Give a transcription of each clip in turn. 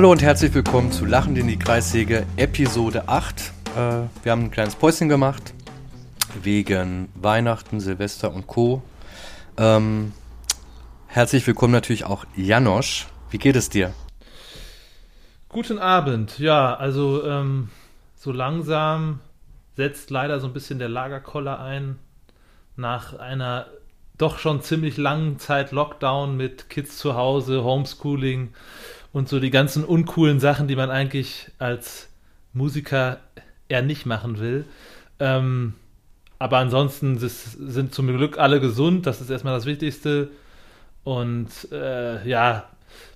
Hallo und herzlich willkommen zu Lachen in die Kreissäge, Episode 8. Äh, wir haben ein kleines Päuschen gemacht wegen Weihnachten, Silvester und Co. Ähm, herzlich willkommen natürlich auch Janosch. Wie geht es dir? Guten Abend. Ja, also ähm, so langsam setzt leider so ein bisschen der Lagerkoller ein. Nach einer doch schon ziemlich langen Zeit Lockdown mit Kids zu Hause, Homeschooling und so die ganzen uncoolen Sachen, die man eigentlich als Musiker eher nicht machen will. Ähm, aber ansonsten sind zum Glück alle gesund, das ist erstmal das Wichtigste. Und äh, ja,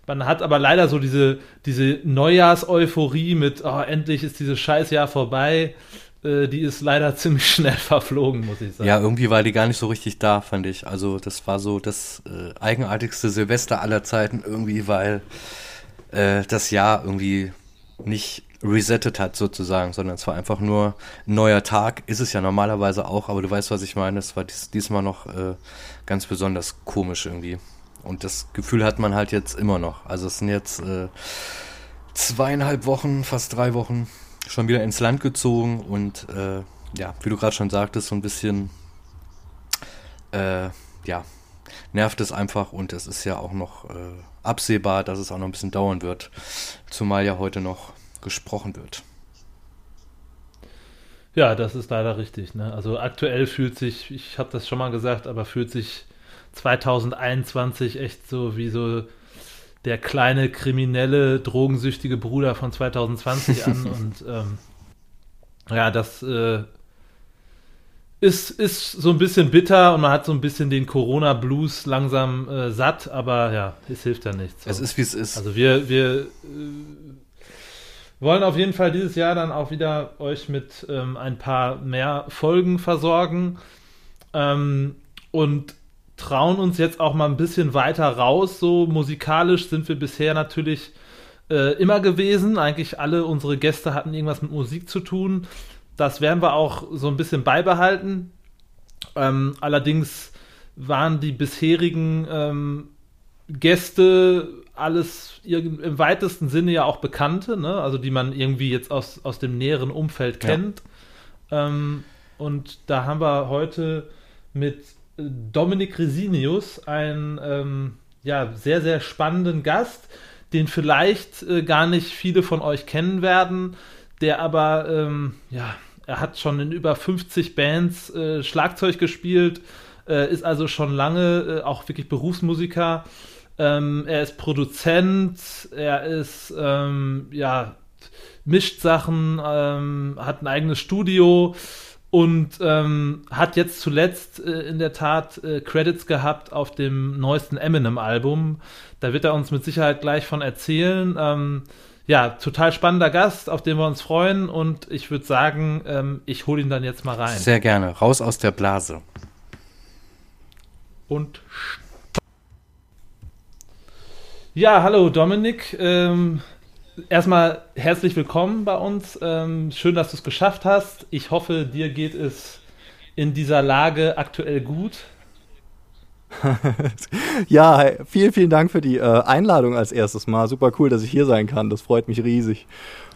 man hat aber leider so diese, diese Neujahrs-Euphorie mit, oh, endlich ist dieses Scheißjahr vorbei. Äh, die ist leider ziemlich schnell verflogen, muss ich sagen. Ja, irgendwie war die gar nicht so richtig da, fand ich. Also, das war so das äh, eigenartigste Silvester aller Zeiten irgendwie, weil äh, das Jahr irgendwie nicht resettet hat sozusagen, sondern es war einfach nur ein neuer Tag. Ist es ja normalerweise auch, aber du weißt, was ich meine. Es war dies, diesmal noch äh, ganz besonders komisch irgendwie. Und das Gefühl hat man halt jetzt immer noch. Also es sind jetzt äh, zweieinhalb Wochen, fast drei Wochen schon wieder ins Land gezogen und äh, ja, wie du gerade schon sagtest, so ein bisschen äh, ja, nervt es einfach und es ist ja auch noch äh, absehbar, dass es auch noch ein bisschen dauern wird, zumal ja heute noch gesprochen wird. Ja, das ist leider richtig. Ne? Also aktuell fühlt sich, ich habe das schon mal gesagt, aber fühlt sich 2021 echt so wie so der kleine kriminelle, drogensüchtige Bruder von 2020 an. und ähm, ja, das äh, ist, ist so ein bisschen bitter und man hat so ein bisschen den Corona-Blues langsam äh, satt, aber ja, es hilft ja nichts. So. Es ist, wie es ist. Also wir, wir äh, wollen auf jeden Fall dieses Jahr dann auch wieder euch mit ähm, ein paar mehr Folgen versorgen ähm, und trauen uns jetzt auch mal ein bisschen weiter raus. So musikalisch sind wir bisher natürlich äh, immer gewesen. Eigentlich alle unsere Gäste hatten irgendwas mit Musik zu tun. Das werden wir auch so ein bisschen beibehalten. Ähm, allerdings waren die bisherigen ähm, Gäste alles im weitesten Sinne ja auch Bekannte, ne? also die man irgendwie jetzt aus, aus dem näheren Umfeld kennt. Ja. Ähm, und da haben wir heute mit Dominik Resinius einen ähm, ja, sehr, sehr spannenden Gast, den vielleicht äh, gar nicht viele von euch kennen werden, der aber ähm, ja, er hat schon in über 50 Bands äh, Schlagzeug gespielt, äh, ist also schon lange äh, auch wirklich Berufsmusiker. Ähm, er ist Produzent, er ist, ähm, ja, mischt Sachen, ähm, hat ein eigenes Studio und ähm, hat jetzt zuletzt äh, in der Tat äh, Credits gehabt auf dem neuesten Eminem-Album. Da wird er uns mit Sicherheit gleich von erzählen. Ja, total spannender Gast, auf den wir uns freuen. Und ich würde sagen, ähm, ich hole ihn dann jetzt mal rein. Sehr gerne. Raus aus der Blase. Und ja, hallo Dominik. Ähm, erstmal herzlich willkommen bei uns. Ähm, schön, dass du es geschafft hast. Ich hoffe, dir geht es in dieser Lage aktuell gut. ja, vielen, vielen Dank für die äh, Einladung als erstes Mal. Super cool, dass ich hier sein kann. Das freut mich riesig.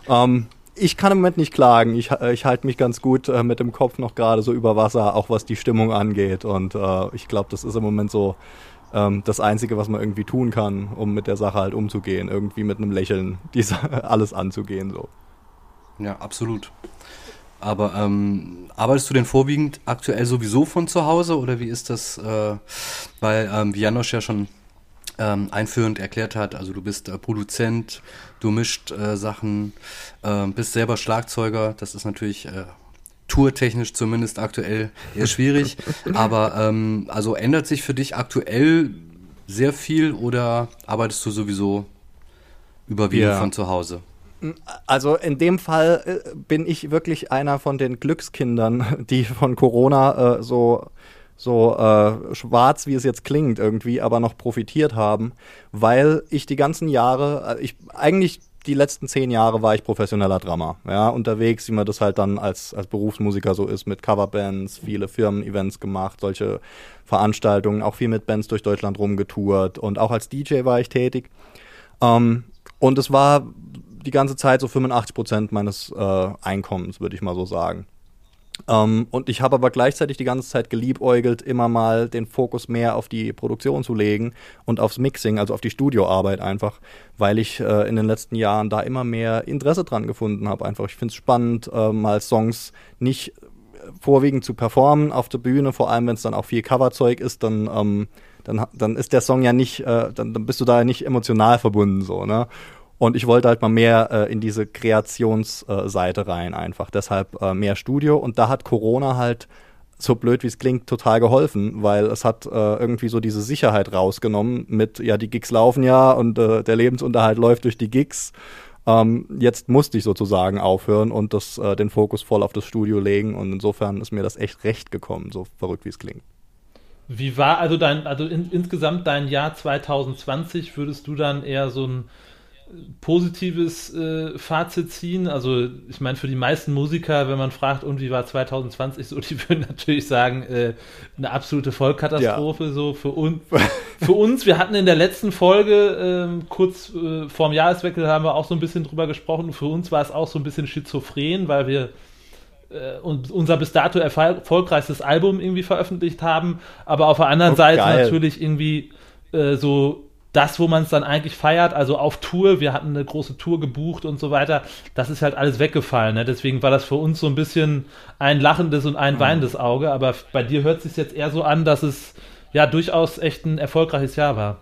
Ähm, ich kann im Moment nicht klagen. Ich, äh, ich halte mich ganz gut äh, mit dem Kopf noch gerade so über Wasser, auch was die Stimmung angeht. Und äh, ich glaube, das ist im Moment so ähm, das Einzige, was man irgendwie tun kann, um mit der Sache halt umzugehen. Irgendwie mit einem Lächeln die alles anzugehen. So. Ja, absolut. Aber ähm, arbeitest du denn vorwiegend aktuell sowieso von zu Hause oder wie ist das? Äh, weil, ähm, wie Janosch ja schon ähm, einführend erklärt hat, also du bist äh, Produzent, du mischt äh, Sachen, äh, bist selber Schlagzeuger, das ist natürlich äh, tourtechnisch zumindest aktuell eher schwierig. Aber ähm, also ändert sich für dich aktuell sehr viel oder arbeitest du sowieso überwiegend ja. von zu Hause? Also in dem Fall äh, bin ich wirklich einer von den Glückskindern, die von Corona äh, so so äh, schwarz, wie es jetzt klingt irgendwie, aber noch profitiert haben, weil ich die ganzen Jahre, äh, ich eigentlich die letzten zehn Jahre war ich professioneller Drummer, ja, unterwegs, wie man das halt dann als, als Berufsmusiker so ist, mit Coverbands, viele Firmen-Events gemacht, solche Veranstaltungen, auch viel mit Bands durch Deutschland rumgetourt und auch als DJ war ich tätig. Ähm, und es war die ganze Zeit so 85 Prozent meines äh, Einkommens, würde ich mal so sagen. Ähm, und ich habe aber gleichzeitig die ganze Zeit geliebäugelt, immer mal den Fokus mehr auf die Produktion zu legen und aufs Mixing, also auf die Studioarbeit einfach, weil ich äh, in den letzten Jahren da immer mehr Interesse dran gefunden habe. Einfach, ich finde es spannend, äh, mal Songs nicht vorwiegend zu performen auf der Bühne, vor allem wenn es dann auch viel Coverzeug ist, dann, ähm, dann, dann ist der Song ja nicht, äh, dann, dann bist du da ja nicht emotional verbunden so, ne? Und ich wollte halt mal mehr äh, in diese Kreationsseite rein, einfach. Deshalb äh, mehr Studio. Und da hat Corona halt, so blöd wie es klingt, total geholfen, weil es hat äh, irgendwie so diese Sicherheit rausgenommen mit, ja, die Gigs laufen ja und äh, der Lebensunterhalt läuft durch die Gigs. Ähm, jetzt musste ich sozusagen aufhören und das, äh, den Fokus voll auf das Studio legen. Und insofern ist mir das echt recht gekommen, so verrückt wie es klingt. Wie war also dein, also in, insgesamt dein Jahr 2020? Würdest du dann eher so ein positives äh, Fazit ziehen. Also ich meine, für die meisten Musiker, wenn man fragt, und wie war 2020 so, die würden natürlich sagen, äh, eine absolute Vollkatastrophe. Ja. So für, un für uns, wir hatten in der letzten Folge, äh, kurz äh, vorm Jahreswechsel, haben wir auch so ein bisschen drüber gesprochen. Für uns war es auch so ein bisschen schizophren, weil wir äh, unser bis dato erfolgreichstes Album irgendwie veröffentlicht haben, aber auf der anderen oh, Seite geil. natürlich irgendwie äh, so das, wo man es dann eigentlich feiert, also auf Tour, wir hatten eine große Tour gebucht und so weiter, das ist halt alles weggefallen. Ne? Deswegen war das für uns so ein bisschen ein lachendes und ein mhm. weinendes Auge. Aber bei dir hört es sich jetzt eher so an, dass es ja durchaus echt ein erfolgreiches Jahr war.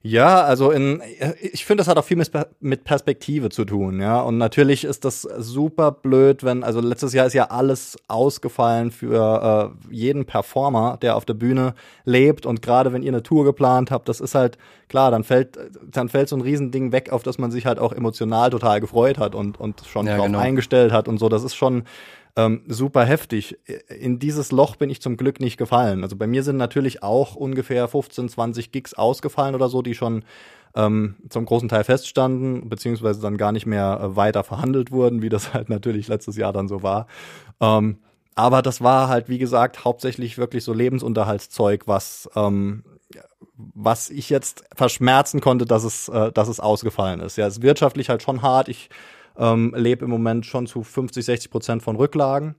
Ja, also in, ich finde, das hat auch viel mit Perspektive zu tun, ja. Und natürlich ist das super blöd, wenn, also letztes Jahr ist ja alles ausgefallen für äh, jeden Performer, der auf der Bühne lebt. Und gerade wenn ihr eine Tour geplant habt, das ist halt klar, dann fällt, dann fällt so ein Riesending weg, auf das man sich halt auch emotional total gefreut hat und, und schon ja, drauf genau. eingestellt hat und so. Das ist schon, ähm, super heftig. In dieses Loch bin ich zum Glück nicht gefallen. Also bei mir sind natürlich auch ungefähr 15, 20 Gigs ausgefallen oder so, die schon ähm, zum großen Teil feststanden, beziehungsweise dann gar nicht mehr äh, weiter verhandelt wurden, wie das halt natürlich letztes Jahr dann so war. Ähm, aber das war halt, wie gesagt, hauptsächlich wirklich so Lebensunterhaltszeug, was, ähm, was ich jetzt verschmerzen konnte, dass es, äh, dass es ausgefallen ist. Ja, es ist wirtschaftlich halt schon hart. Ich ähm, lebe im Moment schon zu 50, 60 Prozent von Rücklagen.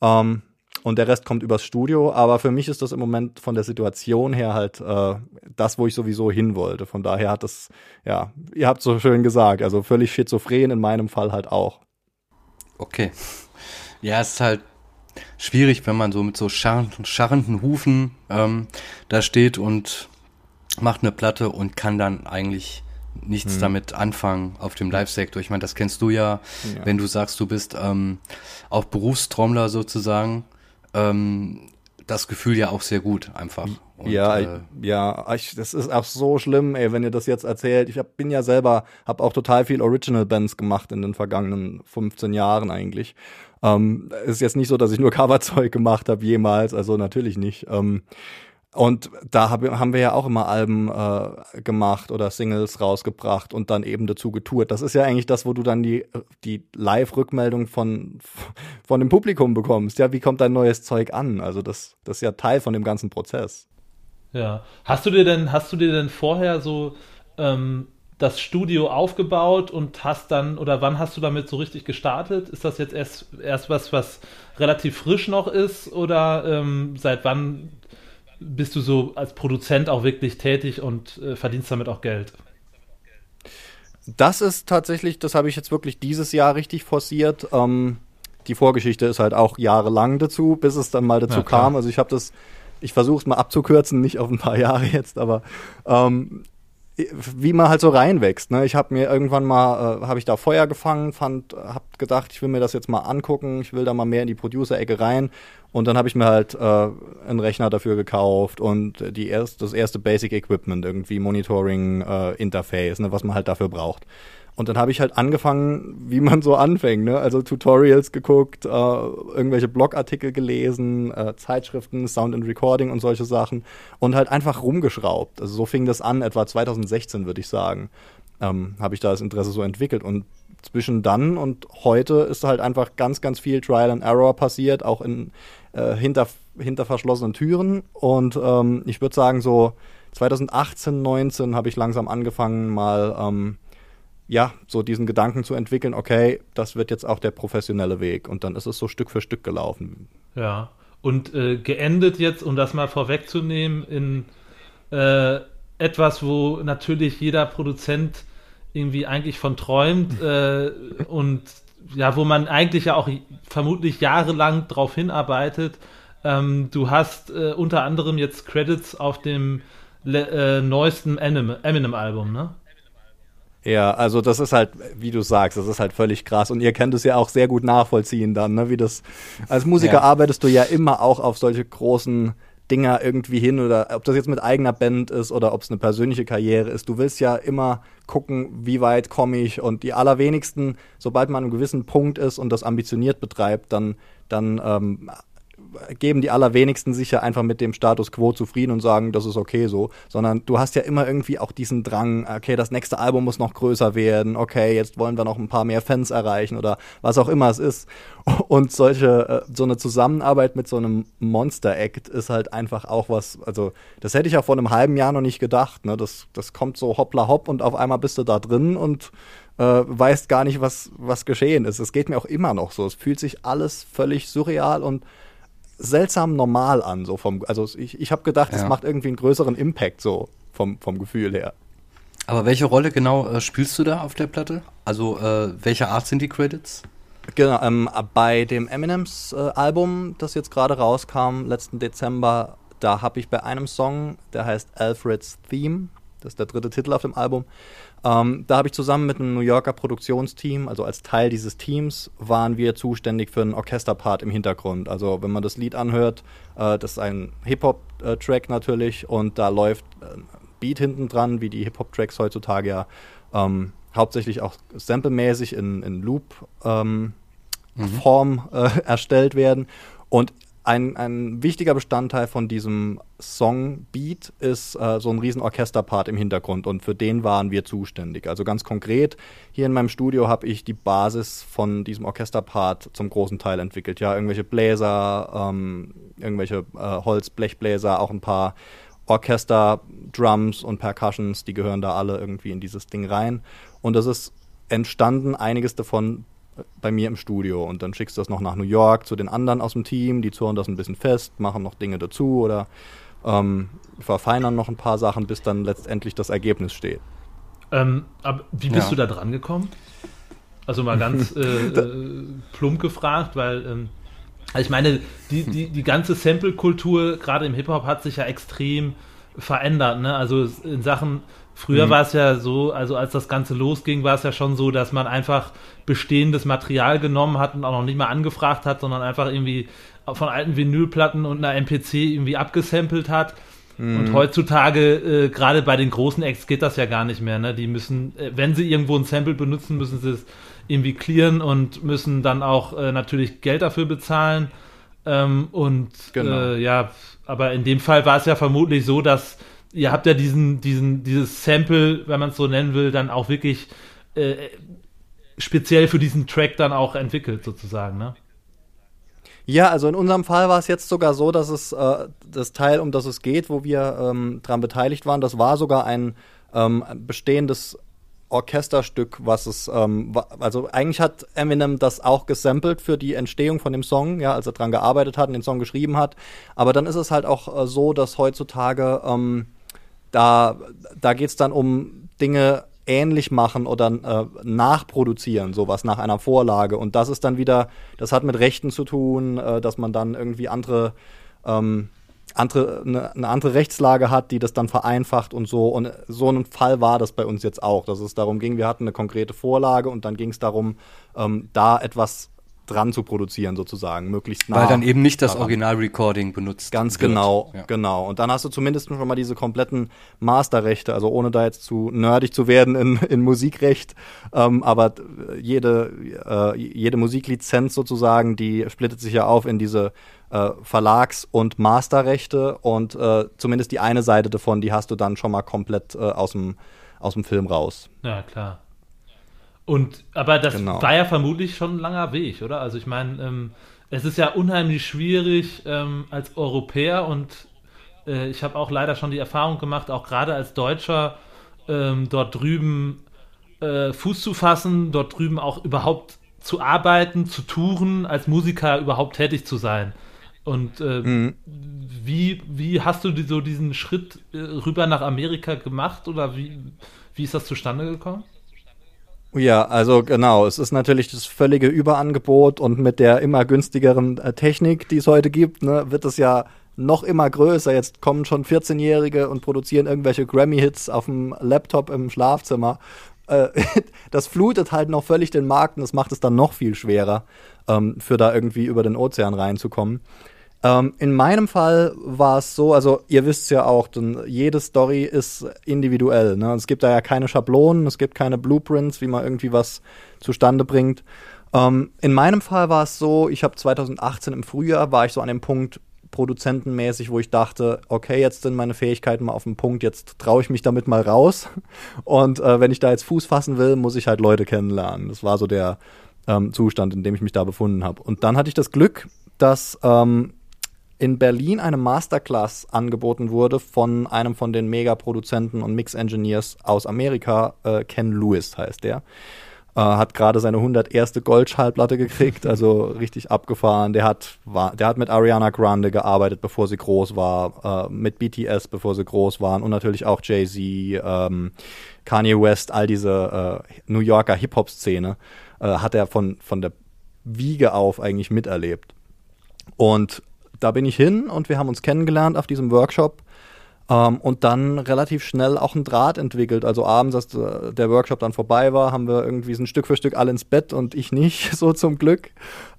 Ähm, und der Rest kommt übers Studio. Aber für mich ist das im Moment von der Situation her halt äh, das, wo ich sowieso hin wollte. Von daher hat das, ja, ihr habt so schön gesagt, also völlig schizophren in meinem Fall halt auch. Okay. Ja, es ist halt schwierig, wenn man so mit so scharrenden, scharrenden Hufen ähm, da steht und macht eine Platte und kann dann eigentlich nichts hm. damit anfangen auf dem Live-Sektor. Ich meine, das kennst du ja, ja, wenn du sagst, du bist ähm, auch Berufstrommler sozusagen. Ähm, das Gefühl ja auch sehr gut einfach. Und, ja, äh, ja, ich, das ist auch so schlimm, ey, wenn ihr das jetzt erzählt. Ich hab, bin ja selber, habe auch total viel Original Bands gemacht in den vergangenen 15 Jahren eigentlich. Ähm, ist jetzt nicht so, dass ich nur Coverzeug gemacht habe jemals, also natürlich nicht. Ähm, und da hab, haben wir ja auch immer Alben äh, gemacht oder Singles rausgebracht und dann eben dazu getourt. Das ist ja eigentlich das, wo du dann die, die Live-Rückmeldung von, von dem Publikum bekommst. Ja, wie kommt dein neues Zeug an? Also das, das ist ja Teil von dem ganzen Prozess. Ja. Hast du dir denn, hast du dir denn vorher so ähm, das Studio aufgebaut und hast dann, oder wann hast du damit so richtig gestartet? Ist das jetzt erst, erst was, was relativ frisch noch ist oder ähm, seit wann bist du so als Produzent auch wirklich tätig und äh, verdienst damit auch Geld? Das ist tatsächlich, das habe ich jetzt wirklich dieses Jahr richtig forciert. Ähm, die Vorgeschichte ist halt auch jahrelang dazu, bis es dann mal dazu ja, kam. Also ich habe das, ich versuche es mal abzukürzen, nicht auf ein paar Jahre jetzt, aber ähm, wie man halt so reinwächst. Ne? Ich habe mir irgendwann mal, äh, habe ich da Feuer gefangen, fand, habe gedacht, ich will mir das jetzt mal angucken, ich will da mal mehr in die Producer-Ecke rein. Und dann habe ich mir halt äh, einen Rechner dafür gekauft und die erst, das erste Basic Equipment, irgendwie Monitoring, äh, Interface, ne, was man halt dafür braucht. Und dann habe ich halt angefangen, wie man so anfängt, ne? Also Tutorials geguckt, äh, irgendwelche Blogartikel gelesen, äh, Zeitschriften, Sound and Recording und solche Sachen und halt einfach rumgeschraubt. Also so fing das an, etwa 2016 würde ich sagen, ähm, habe ich da das Interesse so entwickelt und zwischen dann und heute ist halt einfach ganz, ganz viel Trial and Error passiert, auch in äh, hinter hinter verschlossenen Türen und ähm, ich würde sagen so 2018, 19 habe ich langsam angefangen mal ähm, ja, so diesen Gedanken zu entwickeln, okay, das wird jetzt auch der professionelle Weg. Und dann ist es so Stück für Stück gelaufen. Ja, und äh, geendet jetzt, um das mal vorwegzunehmen, in äh, etwas, wo natürlich jeder Produzent irgendwie eigentlich von träumt äh, und ja, wo man eigentlich ja auch vermutlich jahrelang drauf hinarbeitet. Ähm, du hast äh, unter anderem jetzt Credits auf dem äh, neuesten Eminem-Album, ne? Ja, also das ist halt, wie du sagst, das ist halt völlig krass. Und ihr könnt es ja auch sehr gut nachvollziehen dann, ne? Wie das. Als Musiker ja. arbeitest du ja immer auch auf solche großen Dinger irgendwie hin oder ob das jetzt mit eigener Band ist oder ob es eine persönliche Karriere ist. Du willst ja immer gucken, wie weit komme ich und die allerwenigsten, sobald man an einem gewissen Punkt ist und das ambitioniert betreibt, dann, dann ähm, geben die allerwenigsten sich ja einfach mit dem Status quo zufrieden und sagen, das ist okay so, sondern du hast ja immer irgendwie auch diesen Drang, okay, das nächste Album muss noch größer werden, okay, jetzt wollen wir noch ein paar mehr Fans erreichen oder was auch immer es ist. Und solche, äh, so eine Zusammenarbeit mit so einem Monster-Act ist halt einfach auch was, also das hätte ich ja vor einem halben Jahr noch nicht gedacht, ne? Das, das kommt so hoppla hopp und auf einmal bist du da drin und äh, weißt gar nicht, was, was geschehen ist. Es geht mir auch immer noch so. Es fühlt sich alles völlig surreal und seltsam normal an, so vom, also ich, ich habe gedacht, es macht irgendwie einen größeren Impact so vom, vom Gefühl her. Aber welche Rolle genau äh, spielst du da auf der Platte? Also äh, welche Art sind die Credits? Genau, ähm, bei dem Eminems äh, Album, das jetzt gerade rauskam, letzten Dezember, da habe ich bei einem Song, der heißt Alfred's Theme, das ist der dritte Titel auf dem Album, ähm, da habe ich zusammen mit einem New Yorker Produktionsteam, also als Teil dieses Teams, waren wir zuständig für einen Orchesterpart im Hintergrund. Also wenn man das Lied anhört, äh, das ist ein Hip-Hop-Track natürlich und da läuft ein Beat hinten dran, wie die Hip-Hop-Tracks heutzutage ja ähm, hauptsächlich auch samplemäßig in, in Loop-Form ähm, mhm. äh, erstellt werden. Und ein, ein wichtiger Bestandteil von diesem Song-Beat ist äh, so ein riesen Orchesterpart im Hintergrund und für den waren wir zuständig. Also ganz konkret, hier in meinem Studio habe ich die Basis von diesem Orchesterpart zum großen Teil entwickelt. Ja, irgendwelche Bläser, ähm, irgendwelche äh, Holz-Blechbläser, auch ein paar Orchester-Drums und Percussions, die gehören da alle irgendwie in dieses Ding rein. Und das ist entstanden, einiges davon bei mir im Studio und dann schickst du das noch nach New York zu den anderen aus dem Team, die zurren das ein bisschen fest, machen noch Dinge dazu oder ähm, verfeinern noch ein paar Sachen, bis dann letztendlich das Ergebnis steht. Ähm, aber wie bist ja. du da dran gekommen? Also mal ganz äh, äh, plump gefragt, weil ähm, also ich meine, die, die, die ganze Sample-Kultur, gerade im Hip-Hop, hat sich ja extrem verändert. Ne? Also in Sachen Früher mhm. war es ja so, also als das Ganze losging, war es ja schon so, dass man einfach bestehendes Material genommen hat und auch noch nicht mal angefragt hat, sondern einfach irgendwie von alten Vinylplatten und einer MPC irgendwie abgesampelt hat. Mhm. Und heutzutage, äh, gerade bei den großen Acts, geht das ja gar nicht mehr. Ne? Die müssen, äh, wenn sie irgendwo ein Sample benutzen, müssen sie es irgendwie clearen und müssen dann auch äh, natürlich Geld dafür bezahlen. Ähm, und genau. Äh, ja, aber in dem Fall war es ja vermutlich so, dass ihr habt ja diesen, diesen, dieses Sample, wenn man es so nennen will, dann auch wirklich äh, speziell für diesen Track dann auch entwickelt, sozusagen, ne? Ja, also in unserem Fall war es jetzt sogar so, dass es äh, das Teil, um das es geht, wo wir ähm, dran beteiligt waren, das war sogar ein ähm, bestehendes Orchesterstück, was es, ähm, also eigentlich hat Eminem das auch gesampelt für die Entstehung von dem Song, ja, als er dran gearbeitet hat und den Song geschrieben hat. Aber dann ist es halt auch äh, so, dass heutzutage ähm, da, da geht es dann um Dinge ähnlich machen oder äh, nachproduzieren, sowas nach einer Vorlage. Und das ist dann wieder, das hat mit Rechten zu tun, äh, dass man dann irgendwie andere, ähm, andere eine, eine, andere Rechtslage hat, die das dann vereinfacht und so. Und so ein Fall war das bei uns jetzt auch, dass es darum ging, wir hatten eine konkrete Vorlage und dann ging es darum, ähm, da etwas dran zu produzieren, sozusagen, möglichst nah. Weil dann eben nicht das Original-Recording benutzt Ganz wird. genau, ja. genau. Und dann hast du zumindest schon mal diese kompletten Masterrechte, also ohne da jetzt zu nerdig zu werden in, in Musikrecht, ähm, aber jede, äh, jede Musiklizenz sozusagen, die splittet sich ja auf in diese äh, Verlags- und Masterrechte und äh, zumindest die eine Seite davon, die hast du dann schon mal komplett äh, aus dem aus dem Film raus. Ja, klar. Und, aber das genau. war ja vermutlich schon ein langer Weg, oder? Also ich meine, ähm, es ist ja unheimlich schwierig ähm, als Europäer und äh, ich habe auch leider schon die Erfahrung gemacht, auch gerade als Deutscher ähm, dort drüben äh, Fuß zu fassen, dort drüben auch überhaupt zu arbeiten, zu touren, als Musiker überhaupt tätig zu sein. Und äh, mhm. wie, wie hast du die, so diesen Schritt äh, rüber nach Amerika gemacht oder wie, wie ist das zustande gekommen? Ja, also genau. Es ist natürlich das völlige Überangebot und mit der immer günstigeren äh, Technik, die es heute gibt, ne, wird es ja noch immer größer. Jetzt kommen schon 14-Jährige und produzieren irgendwelche Grammy-Hits auf dem Laptop im Schlafzimmer. Äh, das flutet halt noch völlig den Markt und das macht es dann noch viel schwerer, ähm, für da irgendwie über den Ozean reinzukommen. Ähm, in meinem Fall war es so, also ihr wisst ja auch, denn jede Story ist individuell. Ne? Es gibt da ja keine Schablonen, es gibt keine Blueprints, wie man irgendwie was zustande bringt. Ähm, in meinem Fall war es so, ich habe 2018 im Frühjahr, war ich so an dem Punkt, produzentenmäßig, wo ich dachte, okay, jetzt sind meine Fähigkeiten mal auf dem Punkt, jetzt traue ich mich damit mal raus. Und äh, wenn ich da jetzt Fuß fassen will, muss ich halt Leute kennenlernen. Das war so der ähm, Zustand, in dem ich mich da befunden habe. Und dann hatte ich das Glück, dass ähm, in Berlin eine Masterclass angeboten wurde von einem von den Mega-Produzenten und Mix-Engineers aus Amerika, äh, Ken Lewis heißt der. Äh, hat gerade seine 101. Goldschallplatte gekriegt, also richtig abgefahren. Der hat, war, der hat mit Ariana Grande gearbeitet, bevor sie groß war, äh, mit BTS, bevor sie groß waren und natürlich auch Jay-Z, ähm, Kanye West, all diese äh, New Yorker Hip-Hop-Szene äh, hat er von, von der Wiege auf eigentlich miterlebt. Und da bin ich hin und wir haben uns kennengelernt auf diesem Workshop ähm, und dann relativ schnell auch ein Draht entwickelt. Also abends, als der Workshop dann vorbei war, haben wir irgendwie so ein Stück für Stück alle ins Bett und ich nicht, so zum Glück.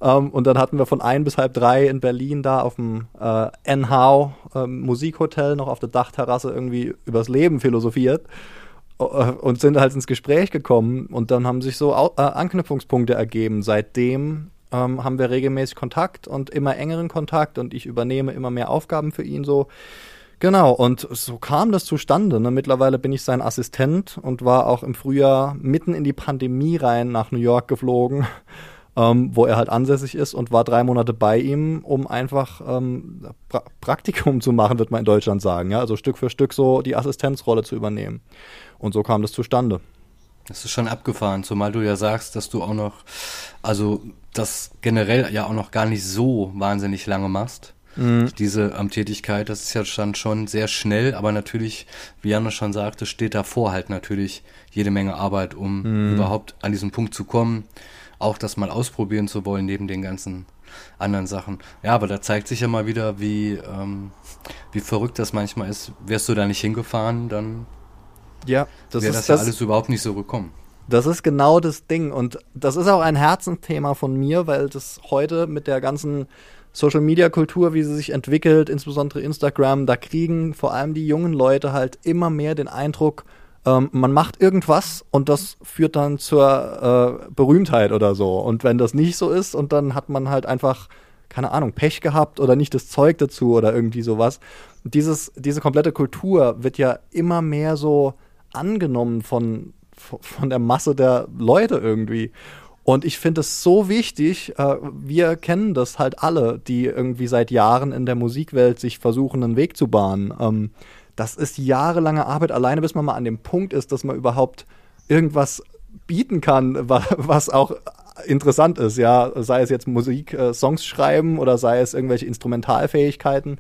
Ähm, und dann hatten wir von ein bis halb drei in Berlin da auf dem äh, NHAU äh, Musikhotel noch auf der Dachterrasse irgendwie übers Leben philosophiert äh, und sind halt ins Gespräch gekommen und dann haben sich so äh, Anknüpfungspunkte ergeben. Seitdem ähm, haben wir regelmäßig Kontakt und immer engeren Kontakt und ich übernehme immer mehr Aufgaben für ihn so. Genau, und so kam das zustande. Ne? Mittlerweile bin ich sein Assistent und war auch im Frühjahr mitten in die Pandemie rein nach New York geflogen, ähm, wo er halt ansässig ist und war drei Monate bei ihm, um einfach ähm, pra Praktikum zu machen, wird man in Deutschland sagen. Ja? Also Stück für Stück so die Assistenzrolle zu übernehmen. Und so kam das zustande. Das ist schon abgefahren, zumal du ja sagst, dass du auch noch, also das generell ja auch noch gar nicht so wahnsinnig lange machst. Mhm. Diese ähm, Tätigkeit, das ist ja dann schon sehr schnell, aber natürlich, wie Janne schon sagte, steht davor halt natürlich jede Menge Arbeit, um mhm. überhaupt an diesen Punkt zu kommen, auch das mal ausprobieren zu wollen, neben den ganzen anderen Sachen. Ja, aber da zeigt sich ja mal wieder, wie, ähm, wie verrückt das manchmal ist. Wärst du da nicht hingefahren, dann ja, das wäre das ja das, alles überhaupt nicht so gekommen. Das ist genau das Ding. Und das ist auch ein Herzensthema von mir, weil das heute mit der ganzen Social Media Kultur, wie sie sich entwickelt, insbesondere Instagram, da kriegen vor allem die jungen Leute halt immer mehr den Eindruck, ähm, man macht irgendwas und das führt dann zur äh, Berühmtheit oder so. Und wenn das nicht so ist und dann hat man halt einfach, keine Ahnung, Pech gehabt oder nicht das Zeug dazu oder irgendwie sowas. Dieses, diese komplette Kultur wird ja immer mehr so angenommen von, von der Masse der Leute irgendwie. Und ich finde es so wichtig, äh, wir kennen das halt alle, die irgendwie seit Jahren in der Musikwelt sich versuchen, einen Weg zu bahnen. Ähm, das ist jahrelange Arbeit, alleine bis man mal an dem Punkt ist, dass man überhaupt irgendwas bieten kann, was auch interessant ist, ja, sei es jetzt Musik, äh, Songs schreiben oder sei es irgendwelche Instrumentalfähigkeiten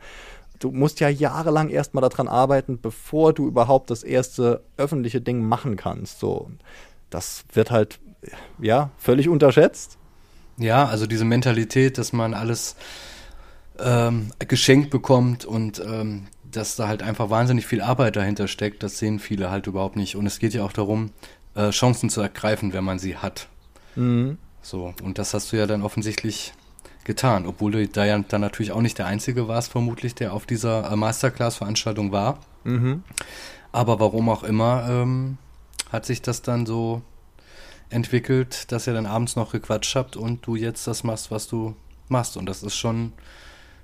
du musst ja jahrelang erstmal daran arbeiten, bevor du überhaupt das erste öffentliche Ding machen kannst. So, das wird halt ja völlig unterschätzt. Ja, also diese Mentalität, dass man alles ähm, geschenkt bekommt und ähm, dass da halt einfach wahnsinnig viel Arbeit dahinter steckt, das sehen viele halt überhaupt nicht. Und es geht ja auch darum, äh, Chancen zu ergreifen, wenn man sie hat. Mhm. So, und das hast du ja dann offensichtlich getan, obwohl du da ja dann natürlich auch nicht der Einzige warst, vermutlich, der auf dieser äh, Masterclass-Veranstaltung war. Mhm. Aber warum auch immer, ähm, hat sich das dann so entwickelt, dass ihr dann abends noch gequatscht habt und du jetzt das machst, was du machst. Und das ist schon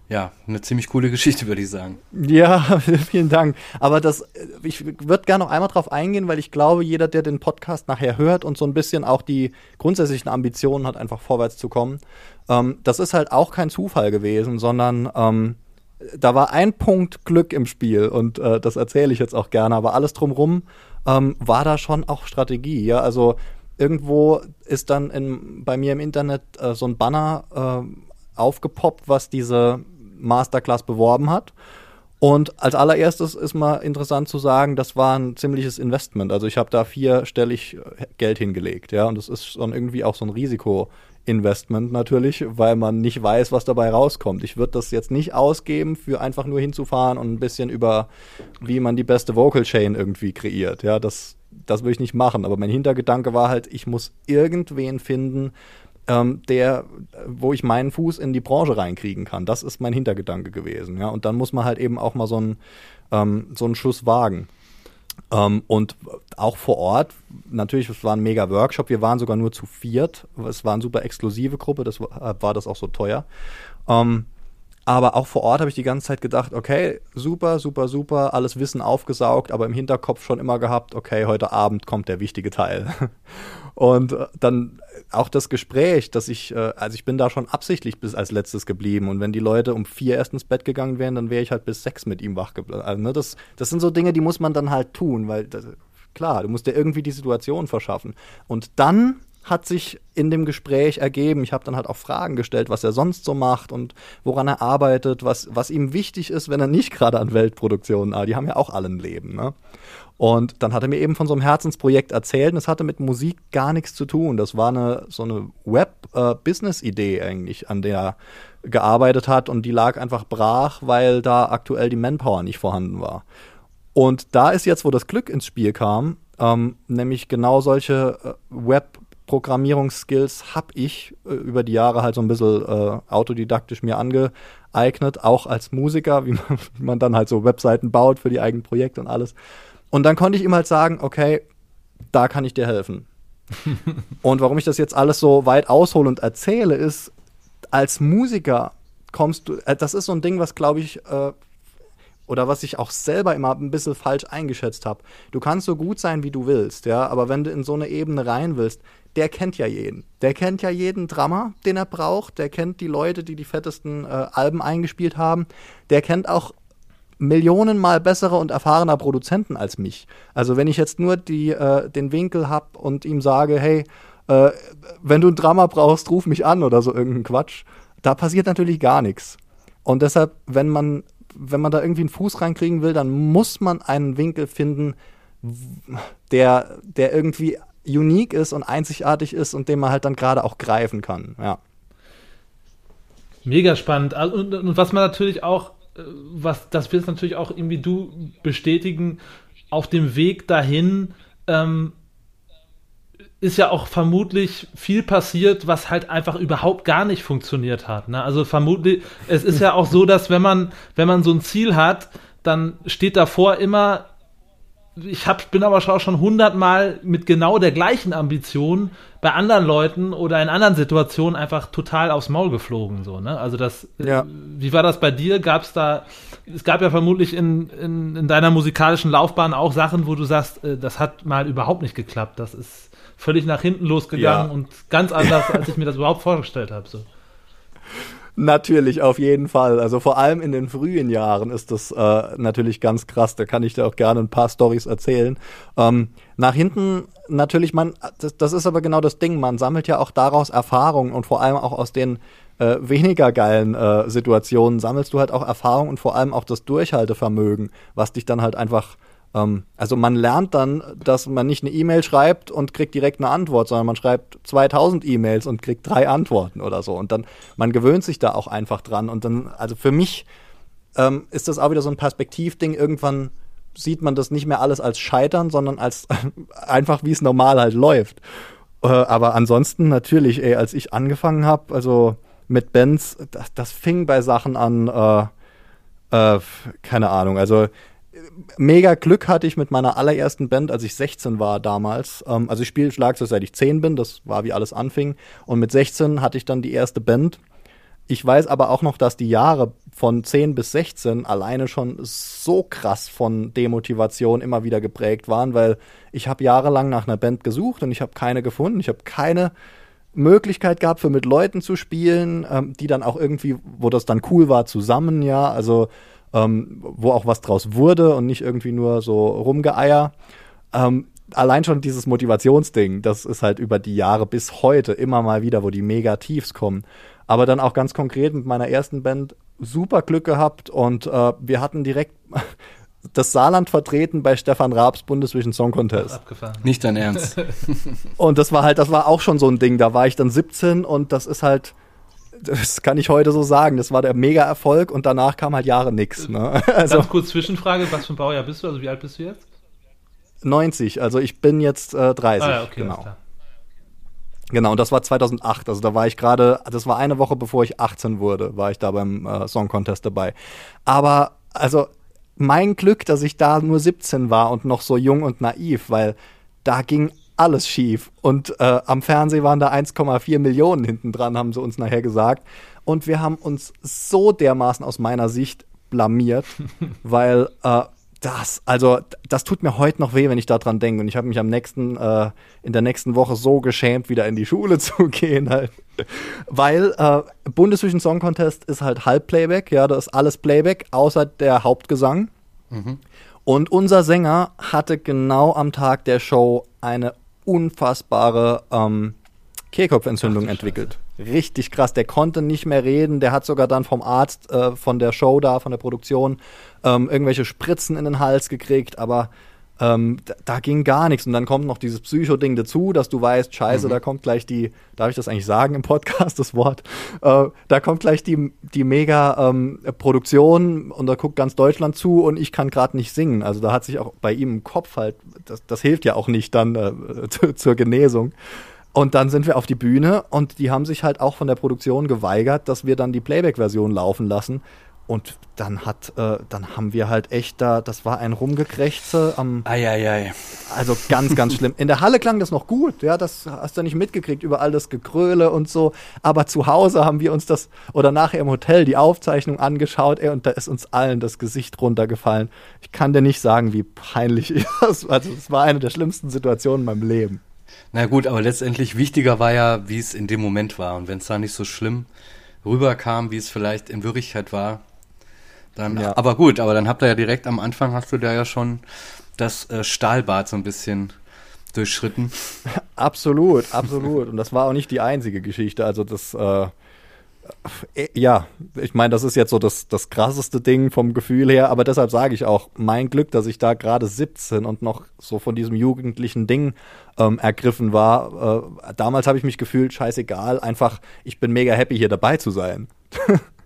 ja, eine ziemlich coole Geschichte, würde ich sagen. Ja, vielen Dank. Aber das, ich würde gerne noch einmal drauf eingehen, weil ich glaube, jeder, der den Podcast nachher hört und so ein bisschen auch die grundsätzlichen Ambitionen hat, einfach vorwärts zu kommen, ähm, das ist halt auch kein Zufall gewesen, sondern ähm, da war ein Punkt Glück im Spiel und äh, das erzähle ich jetzt auch gerne, aber alles drumrum ähm, war da schon auch Strategie. Ja, also irgendwo ist dann in, bei mir im Internet äh, so ein Banner äh, aufgepoppt, was diese Masterclass beworben hat. Und als allererstes ist mal interessant zu sagen, das war ein ziemliches Investment. Also ich habe da vierstellig äh, Geld hingelegt, ja, und das ist dann irgendwie auch so ein Risikoinvestment natürlich, weil man nicht weiß, was dabei rauskommt. Ich würde das jetzt nicht ausgeben, für einfach nur hinzufahren und ein bisschen über, wie man die beste Vocal Chain irgendwie kreiert. Ja, das, das würde ich nicht machen. Aber mein Hintergedanke war halt, ich muss irgendwen finden, ähm, der, wo ich meinen Fuß in die Branche reinkriegen kann. Das ist mein Hintergedanke gewesen. Ja? Und dann muss man halt eben auch mal so einen, ähm, so einen Schuss wagen. Ähm, und auch vor Ort, natürlich, es war ein mega Workshop, wir waren sogar nur zu viert. Es war eine super exklusive Gruppe, deshalb war, das auch so teuer. Ähm, aber auch vor Ort habe ich die ganze Zeit gedacht, okay, super, super, super, alles Wissen aufgesaugt, aber im Hinterkopf schon immer gehabt, okay, heute Abend kommt der wichtige Teil. Und äh, dann auch das Gespräch, dass ich, äh, also ich bin da schon absichtlich bis als letztes geblieben. Und wenn die Leute um vier erst ins Bett gegangen wären, dann wäre ich halt bis sechs mit ihm wach geblieben. Also, ne, das, das sind so Dinge, die muss man dann halt tun, weil das, klar, du musst dir irgendwie die Situation verschaffen. Und dann hat sich in dem Gespräch ergeben. Ich habe dann halt auch Fragen gestellt, was er sonst so macht und woran er arbeitet, was, was ihm wichtig ist, wenn er nicht gerade an Weltproduktionen, ah, die haben ja auch alle ein Leben. Ne? Und dann hat er mir eben von so einem Herzensprojekt erzählt und es hatte mit Musik gar nichts zu tun. Das war eine, so eine Web-Business-Idee eigentlich, an der er gearbeitet hat und die lag einfach brach, weil da aktuell die Manpower nicht vorhanden war. Und da ist jetzt, wo das Glück ins Spiel kam, ähm, nämlich genau solche äh, Web-Programmierungsskills habe ich äh, über die Jahre halt so ein bisschen äh, autodidaktisch mir angeeignet, auch als Musiker, wie man, wie man dann halt so Webseiten baut für die eigenen Projekte und alles. Und dann konnte ich ihm halt sagen, okay, da kann ich dir helfen. und warum ich das jetzt alles so weit aushole und erzähle, ist, als Musiker kommst du, äh, das ist so ein Ding, was glaube ich, äh, oder was ich auch selber immer ein bisschen falsch eingeschätzt habe. Du kannst so gut sein, wie du willst, ja, aber wenn du in so eine Ebene rein willst, der kennt ja jeden. Der kennt ja jeden Drummer, den er braucht. Der kennt die Leute, die die fettesten äh, Alben eingespielt haben. Der kennt auch Millionenmal bessere und erfahrener Produzenten als mich. Also wenn ich jetzt nur die, äh, den Winkel habe und ihm sage, hey, äh, wenn du ein Drama brauchst, ruf mich an oder so irgendein Quatsch, da passiert natürlich gar nichts. Und deshalb, wenn man, wenn man da irgendwie einen Fuß reinkriegen will, dann muss man einen Winkel finden, der, der irgendwie unique ist und einzigartig ist und den man halt dann gerade auch greifen kann. Ja. Mega spannend. Also, und, und was man natürlich auch was, das wird natürlich auch irgendwie du bestätigen, auf dem Weg dahin ähm, ist ja auch vermutlich viel passiert, was halt einfach überhaupt gar nicht funktioniert hat. Ne? Also vermutlich, es ist ja auch so, dass wenn man, wenn man so ein Ziel hat, dann steht davor immer ich hab, bin aber auch schon hundertmal mit genau der gleichen Ambition bei anderen Leuten oder in anderen Situationen einfach total aufs Maul geflogen. So, ne? Also das, ja. wie war das bei dir? Gab es da, es gab ja vermutlich in, in, in, deiner musikalischen Laufbahn auch Sachen, wo du sagst, äh, das hat mal überhaupt nicht geklappt. Das ist völlig nach hinten losgegangen ja. und ganz anders, als ich mir das überhaupt vorgestellt habe. So. Natürlich, auf jeden Fall. Also vor allem in den frühen Jahren ist das äh, natürlich ganz krass. Da kann ich dir auch gerne ein paar Stories erzählen. Ähm, nach hinten natürlich, man, das, das, ist aber genau das Ding. Man sammelt ja auch daraus Erfahrungen und vor allem auch aus den äh, weniger geilen äh, Situationen sammelst du halt auch Erfahrung und vor allem auch das Durchhaltevermögen, was dich dann halt einfach also man lernt dann, dass man nicht eine E-Mail schreibt und kriegt direkt eine Antwort, sondern man schreibt 2000 E-Mails und kriegt drei Antworten oder so. Und dann, man gewöhnt sich da auch einfach dran. Und dann, also für mich ähm, ist das auch wieder so ein Perspektivding. Irgendwann sieht man das nicht mehr alles als Scheitern, sondern als einfach, wie es normal halt läuft. Äh, aber ansonsten natürlich, ey, als ich angefangen habe, also mit Bands, das, das, fing bei Sachen an, äh, äh, keine Ahnung, also mega Glück hatte ich mit meiner allerersten Band, als ich 16 war damals. Ähm, also ich spiele Schlagzeug seit ich 10 bin, das war wie alles anfing. Und mit 16 hatte ich dann die erste Band. Ich weiß aber auch noch, dass die Jahre von 10 bis 16 alleine schon so krass von Demotivation immer wieder geprägt waren, weil ich habe jahrelang nach einer Band gesucht und ich habe keine gefunden. Ich habe keine Möglichkeit gehabt, für mit Leuten zu spielen, ähm, die dann auch irgendwie, wo das dann cool war, zusammen, ja. Also ähm, wo auch was draus wurde und nicht irgendwie nur so Rumgeeier. ähm, allein schon dieses Motivationsding, das ist halt über die Jahre bis heute immer mal wieder, wo die Megatiefs kommen. Aber dann auch ganz konkret mit meiner ersten Band super Glück gehabt und äh, wir hatten direkt das Saarland vertreten bei Stefan Raabs Bundesvision Song Contest. Abgefahren. Nicht dein Ernst. und das war halt, das war auch schon so ein Ding. Da war ich dann 17 und das ist halt, das kann ich heute so sagen. Das war der Mega-Erfolg und danach kam halt Jahre nix. Ne? Also, Ganz kurz Zwischenfrage, was für ein Baujahr bist du? Also wie alt bist du jetzt? 90, also ich bin jetzt äh, 30. Ah, ja, okay, genau. Genau, und das war 2008. Also da war ich gerade, das war eine Woche bevor ich 18 wurde, war ich da beim äh, Song Contest dabei. Aber also mein Glück, dass ich da nur 17 war und noch so jung und naiv, weil da ging alles schief. Und äh, am Fernsehen waren da 1,4 Millionen hinten dran, haben sie uns nachher gesagt. Und wir haben uns so dermaßen aus meiner Sicht blamiert, weil äh, das, also das tut mir heute noch weh, wenn ich daran denke. Und ich habe mich am nächsten, äh, in der nächsten Woche so geschämt, wieder in die Schule zu gehen, halt. Weil äh, Bundesvision Song Contest ist halt Halbplayback, ja, das ist alles Playback, außer der Hauptgesang. Mhm. Und unser Sänger hatte genau am Tag der Show eine unfassbare ähm, Kehlkopfentzündung entwickelt. Richtig krass. Der konnte nicht mehr reden. Der hat sogar dann vom Arzt äh, von der Show da, von der Produktion, ähm, irgendwelche Spritzen in den Hals gekriegt. Aber ähm, da, da, ging gar nichts. Und dann kommt noch dieses Psycho-Ding dazu, dass du weißt, scheiße, mhm. da kommt gleich die, darf ich das eigentlich sagen im Podcast, das Wort? Äh, da kommt gleich die, die Mega-Produktion ähm, und da guckt ganz Deutschland zu und ich kann gerade nicht singen. Also da hat sich auch bei ihm im Kopf halt, das, das hilft ja auch nicht dann äh, zur Genesung. Und dann sind wir auf die Bühne und die haben sich halt auch von der Produktion geweigert, dass wir dann die Playback-Version laufen lassen. Und dann hat, äh, dann haben wir halt echt da, das war ein Rumgekrächze am. Eieiei. Also ganz, ganz schlimm. In der Halle klang das noch gut, ja, das hast du nicht mitgekriegt über all das Gekröle und so. Aber zu Hause haben wir uns das, oder nachher im Hotel die Aufzeichnung angeschaut, ey, und da ist uns allen das Gesicht runtergefallen. Ich kann dir nicht sagen, wie peinlich das war. Also, es war eine der schlimmsten Situationen in meinem Leben. Na gut, aber letztendlich wichtiger war ja, wie es in dem Moment war. Und wenn es da nicht so schlimm rüberkam, wie es vielleicht in Wirklichkeit war, dann, ja. aber gut, aber dann habt ihr ja direkt am Anfang hast du da ja schon das äh, Stahlbad so ein bisschen durchschritten. absolut, absolut. Und das war auch nicht die einzige Geschichte. Also das, äh, äh, ja, ich meine, das ist jetzt so das, das krasseste Ding vom Gefühl her, aber deshalb sage ich auch, mein Glück, dass ich da gerade 17 und noch so von diesem jugendlichen Ding ähm, ergriffen war. Äh, damals habe ich mich gefühlt, scheißegal, einfach, ich bin mega happy, hier dabei zu sein.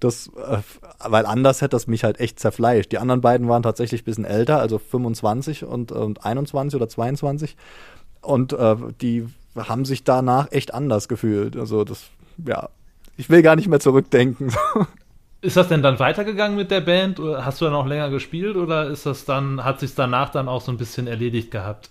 das, äh, weil anders hätte das mich halt echt zerfleischt. Die anderen beiden waren tatsächlich ein bisschen älter, also 25 und, und 21 oder 22. Und äh, die haben sich danach echt anders gefühlt. Also das, ja, ich will gar nicht mehr zurückdenken. ist das denn dann weitergegangen mit der Band? Hast du dann auch länger gespielt oder ist das dann, hat sich danach dann auch so ein bisschen erledigt gehabt?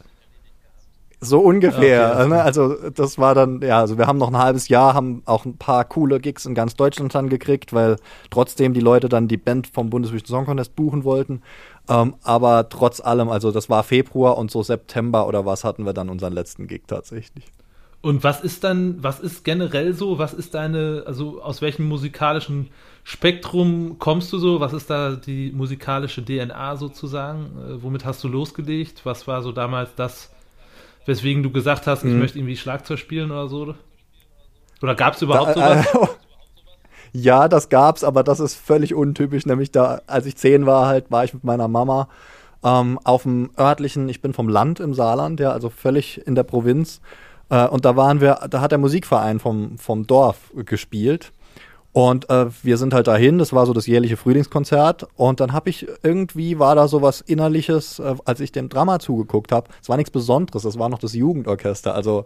So ungefähr. Okay, ne? Also das war dann, ja, also wir haben noch ein halbes Jahr, haben auch ein paar coole Gigs in ganz Deutschland dann gekriegt, weil trotzdem die Leute dann die Band vom Bundesvision Song Contest buchen wollten. Ähm, aber trotz allem, also das war Februar und so September oder was hatten wir dann unseren letzten Gig tatsächlich. Und was ist dann, was ist generell so, was ist deine, also aus welchem musikalischen Spektrum kommst du so? Was ist da die musikalische DNA sozusagen? Äh, womit hast du losgelegt? Was war so damals das, weswegen du gesagt hast, ich mhm. möchte irgendwie Schlagzeug spielen oder so? Oder gab es überhaupt da, sowas? Äh, ja, das gab's, aber das ist völlig untypisch. Nämlich da, als ich zehn war, halt, war ich mit meiner Mama ähm, auf dem örtlichen, ich bin vom Land im Saarland, ja, also völlig in der Provinz. Äh, und da waren wir, da hat der Musikverein vom, vom Dorf gespielt. Und äh, wir sind halt dahin, das war so das jährliche Frühlingskonzert. Und dann habe ich irgendwie, war da so was Innerliches, äh, als ich dem Drama zugeguckt habe. Es war nichts Besonderes, das war noch das Jugendorchester. Also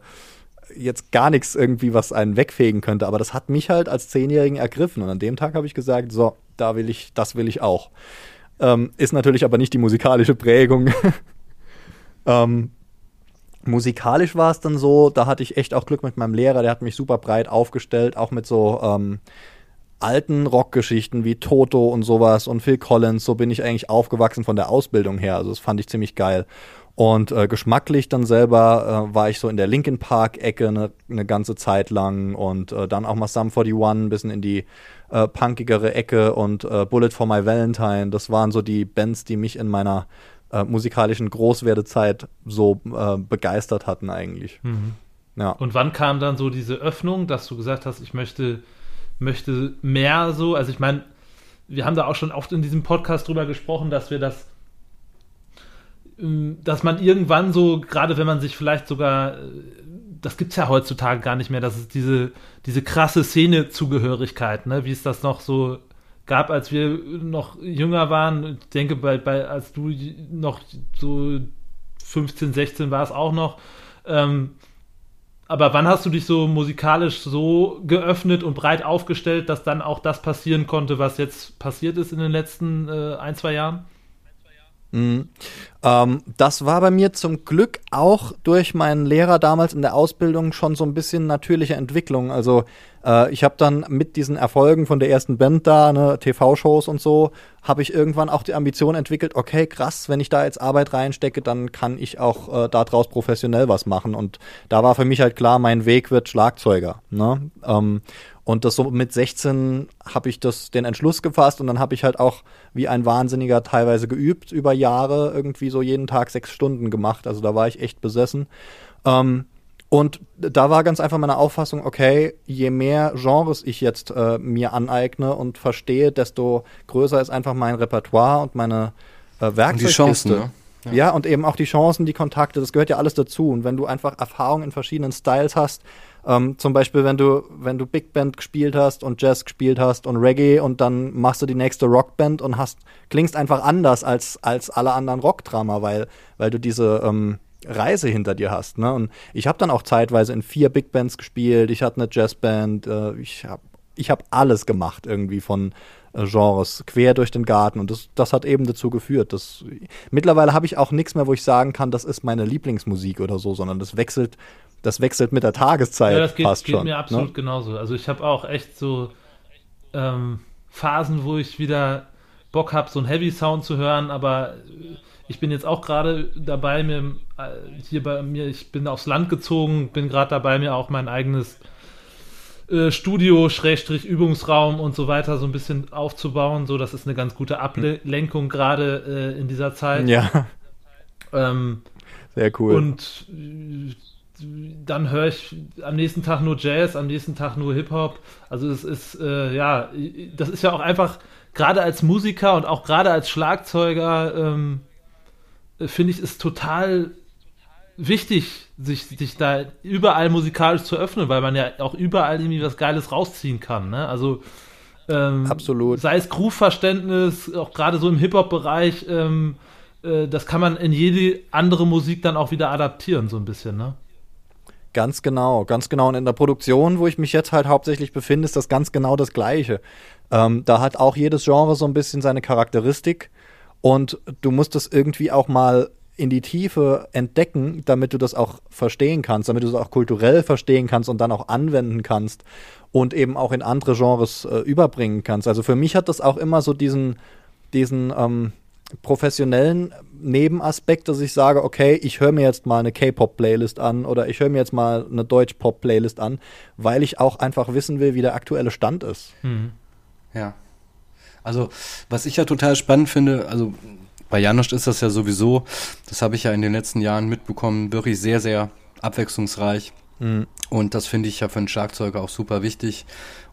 jetzt gar nichts irgendwie, was einen wegfegen könnte. Aber das hat mich halt als Zehnjährigen ergriffen. Und an dem Tag habe ich gesagt, so, da will ich, das will ich auch. Ähm, ist natürlich aber nicht die musikalische Prägung. ähm, musikalisch war es dann so, da hatte ich echt auch Glück mit meinem Lehrer, der hat mich super breit aufgestellt, auch mit so ähm, alten Rockgeschichten wie Toto und sowas und Phil Collins, so bin ich eigentlich aufgewachsen von der Ausbildung her, also das fand ich ziemlich geil. Und äh, geschmacklich dann selber äh, war ich so in der Linkin Park-Ecke eine ne ganze Zeit lang und äh, dann auch mal Sum 41, ein bisschen in die äh, punkigere Ecke und äh, Bullet for My Valentine. Das waren so die Bands, die mich in meiner äh, musikalischen Großwerdezeit so begeistert hatten eigentlich. Mhm. Ja. Und wann kam dann so diese Öffnung, dass du gesagt hast, ich möchte, möchte mehr so? Also ich meine, wir haben da auch schon oft in diesem Podcast drüber gesprochen, dass wir das, ähm, dass man irgendwann so, gerade wenn man sich vielleicht sogar, äh, das gibt es ja heutzutage gar nicht mehr, dass es diese, diese krasse Szene-Zugehörigkeit, ne, wie es das noch so gab, als wir noch jünger waren. Ich denke, bei, bei, als du noch so 15, 16 war es auch noch. Ähm, aber wann hast du dich so musikalisch so geöffnet und breit aufgestellt, dass dann auch das passieren konnte, was jetzt passiert ist in den letzten äh, ein, zwei Jahren? Mhm. Ähm, das war bei mir zum Glück auch durch meinen Lehrer damals in der Ausbildung schon so ein bisschen natürliche Entwicklung. Also äh, ich habe dann mit diesen Erfolgen von der ersten Band da, ne, TV-Shows und so, habe ich irgendwann auch die Ambition entwickelt, okay, krass, wenn ich da jetzt Arbeit reinstecke, dann kann ich auch äh, daraus professionell was machen. Und da war für mich halt klar, mein Weg wird Schlagzeuger. Ne? Ähm, und das so mit 16 habe ich das den Entschluss gefasst und dann habe ich halt auch wie ein Wahnsinniger teilweise geübt über Jahre, irgendwie so jeden Tag sechs Stunden gemacht. Also da war ich echt besessen. Ähm, und da war ganz einfach meine Auffassung, okay, je mehr Genres ich jetzt äh, mir aneigne und verstehe, desto größer ist einfach mein Repertoire und meine äh, Werkzeugkiste. Und die Chancen, ne? Ja. ja. und eben auch die Chancen, die Kontakte, das gehört ja alles dazu. Und wenn du einfach Erfahrung in verschiedenen Styles hast, ähm, zum Beispiel, wenn du, wenn du Big Band gespielt hast und Jazz gespielt hast und Reggae und dann machst du die nächste Rockband und hast, klingst einfach anders als, als alle anderen Rockdrama, weil, weil du diese, ähm, Reise hinter dir hast. Ne? Und ich habe dann auch zeitweise in vier Big Bands gespielt. Ich hatte eine Jazzband. Äh, ich habe ich hab alles gemacht irgendwie von äh, Genres quer durch den Garten. Und das, das hat eben dazu geführt. Dass, mittlerweile habe ich auch nichts mehr, wo ich sagen kann, das ist meine Lieblingsmusik oder so, sondern das wechselt, das wechselt mit der Tageszeit. Ja, das geht, fast geht schon, mir absolut ne? genauso. Also ich habe auch echt so ähm, Phasen, wo ich wieder Bock habe, so einen Heavy Sound zu hören, aber ich bin jetzt auch gerade dabei, mir äh, hier bei mir, ich bin aufs Land gezogen, bin gerade dabei, mir auch mein eigenes äh, Studio, Schrägstrich, Übungsraum und so weiter so ein bisschen aufzubauen. So, das ist eine ganz gute Ablenkung gerade äh, in dieser Zeit. Ja. Ähm, Sehr cool. Und äh, dann höre ich am nächsten Tag nur Jazz, am nächsten Tag nur Hip-Hop. Also es ist, äh, ja, das ist ja auch einfach, gerade als Musiker und auch gerade als Schlagzeuger, ähm, äh, finde ich, ist total wichtig, sich, sich da überall musikalisch zu öffnen, weil man ja auch überall irgendwie was Geiles rausziehen kann. Ne? Also ähm, Absolut. sei es Groove-Verständnis, auch gerade so im Hip-Hop-Bereich, ähm, äh, das kann man in jede andere Musik dann auch wieder adaptieren, so ein bisschen, ne? Ganz genau, ganz genau. Und in der Produktion, wo ich mich jetzt halt hauptsächlich befinde, ist das ganz genau das Gleiche. Ähm, da hat auch jedes Genre so ein bisschen seine Charakteristik. Und du musst das irgendwie auch mal in die Tiefe entdecken, damit du das auch verstehen kannst, damit du es auch kulturell verstehen kannst und dann auch anwenden kannst und eben auch in andere Genres äh, überbringen kannst. Also für mich hat das auch immer so diesen, diesen ähm, professionellen Nebenaspekt, dass ich sage, okay, ich höre mir jetzt mal eine K-Pop-Playlist an oder ich höre mir jetzt mal eine Deutsch-Pop-Playlist an, weil ich auch einfach wissen will, wie der aktuelle Stand ist. Mhm. Ja. Also, was ich ja total spannend finde, also bei Janosch ist das ja sowieso, das habe ich ja in den letzten Jahren mitbekommen, wirklich sehr, sehr abwechslungsreich. Mhm. Und das finde ich ja für einen Schlagzeuger auch super wichtig.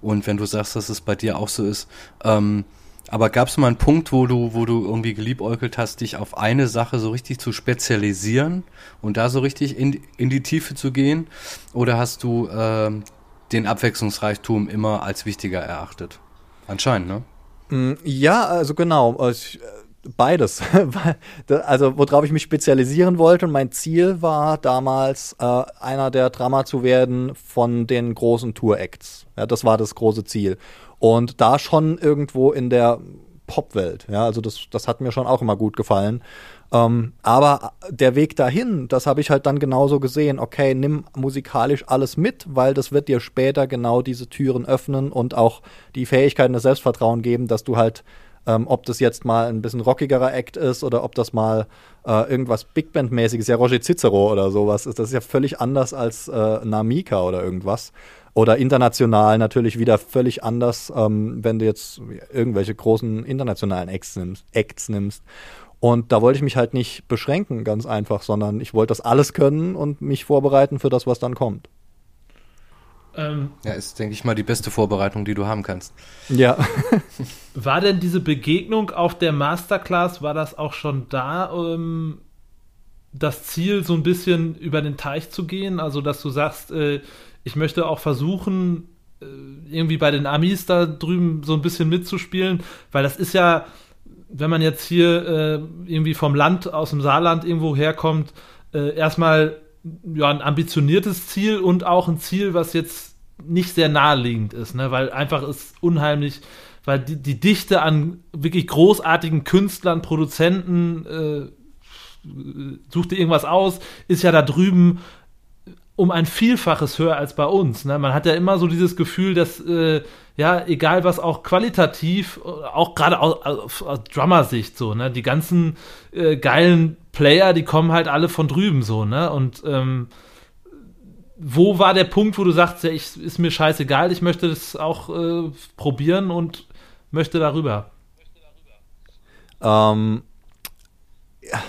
Und wenn du sagst, dass es bei dir auch so ist, ähm, aber gab es mal einen Punkt, wo du, wo du irgendwie geliebäugelt hast, dich auf eine Sache so richtig zu spezialisieren und da so richtig in, in die Tiefe zu gehen? Oder hast du ähm, den Abwechslungsreichtum immer als wichtiger erachtet? Anscheinend, ne? Mm, ja, also genau. Also beides. also worauf ich mich spezialisieren wollte und mein Ziel war damals, äh, einer der Drama zu werden von den großen Tour-Acts. Ja, das war das große Ziel. Und da schon irgendwo in der Popwelt. Ja, also das, das hat mir schon auch immer gut gefallen. Ähm, aber der Weg dahin, das habe ich halt dann genauso gesehen. Okay, nimm musikalisch alles mit, weil das wird dir später genau diese Türen öffnen und auch die Fähigkeiten das Selbstvertrauen geben, dass du halt, ähm, ob das jetzt mal ein bisschen rockigerer Act ist oder ob das mal äh, irgendwas Big Band-mäßiges, ja Roger Cicero oder sowas ist, das ist ja völlig anders als äh, Namika oder irgendwas. Oder international natürlich wieder völlig anders, ähm, wenn du jetzt irgendwelche großen internationalen Acts nimmst. Acts nimmst. Und da wollte ich mich halt nicht beschränken, ganz einfach, sondern ich wollte das alles können und mich vorbereiten für das, was dann kommt. Ähm, ja, ist, denke ich mal, die beste Vorbereitung, die du haben kannst. Ja. war denn diese Begegnung auf der Masterclass, war das auch schon da, ähm, das Ziel, so ein bisschen über den Teich zu gehen? Also, dass du sagst, äh, ich möchte auch versuchen, äh, irgendwie bei den Amis da drüben so ein bisschen mitzuspielen, weil das ist ja, wenn man jetzt hier äh, irgendwie vom Land, aus dem Saarland irgendwo herkommt, äh, erstmal ja, ein ambitioniertes Ziel und auch ein Ziel, was jetzt nicht sehr naheliegend ist, ne? weil einfach ist unheimlich, weil die, die Dichte an wirklich großartigen Künstlern, Produzenten, äh, such dir irgendwas aus, ist ja da drüben um ein Vielfaches höher als bei uns. Ne? Man hat ja immer so dieses Gefühl, dass, äh, ja, egal was auch qualitativ, auch gerade aus, aus Drummer-Sicht so, ne, die ganzen äh, geilen Player, die kommen halt alle von drüben so, ne? Und ähm, wo war der Punkt, wo du sagst, ja, ich, ist mir scheißegal, ich möchte das auch äh, probieren und möchte darüber? Ähm, ja,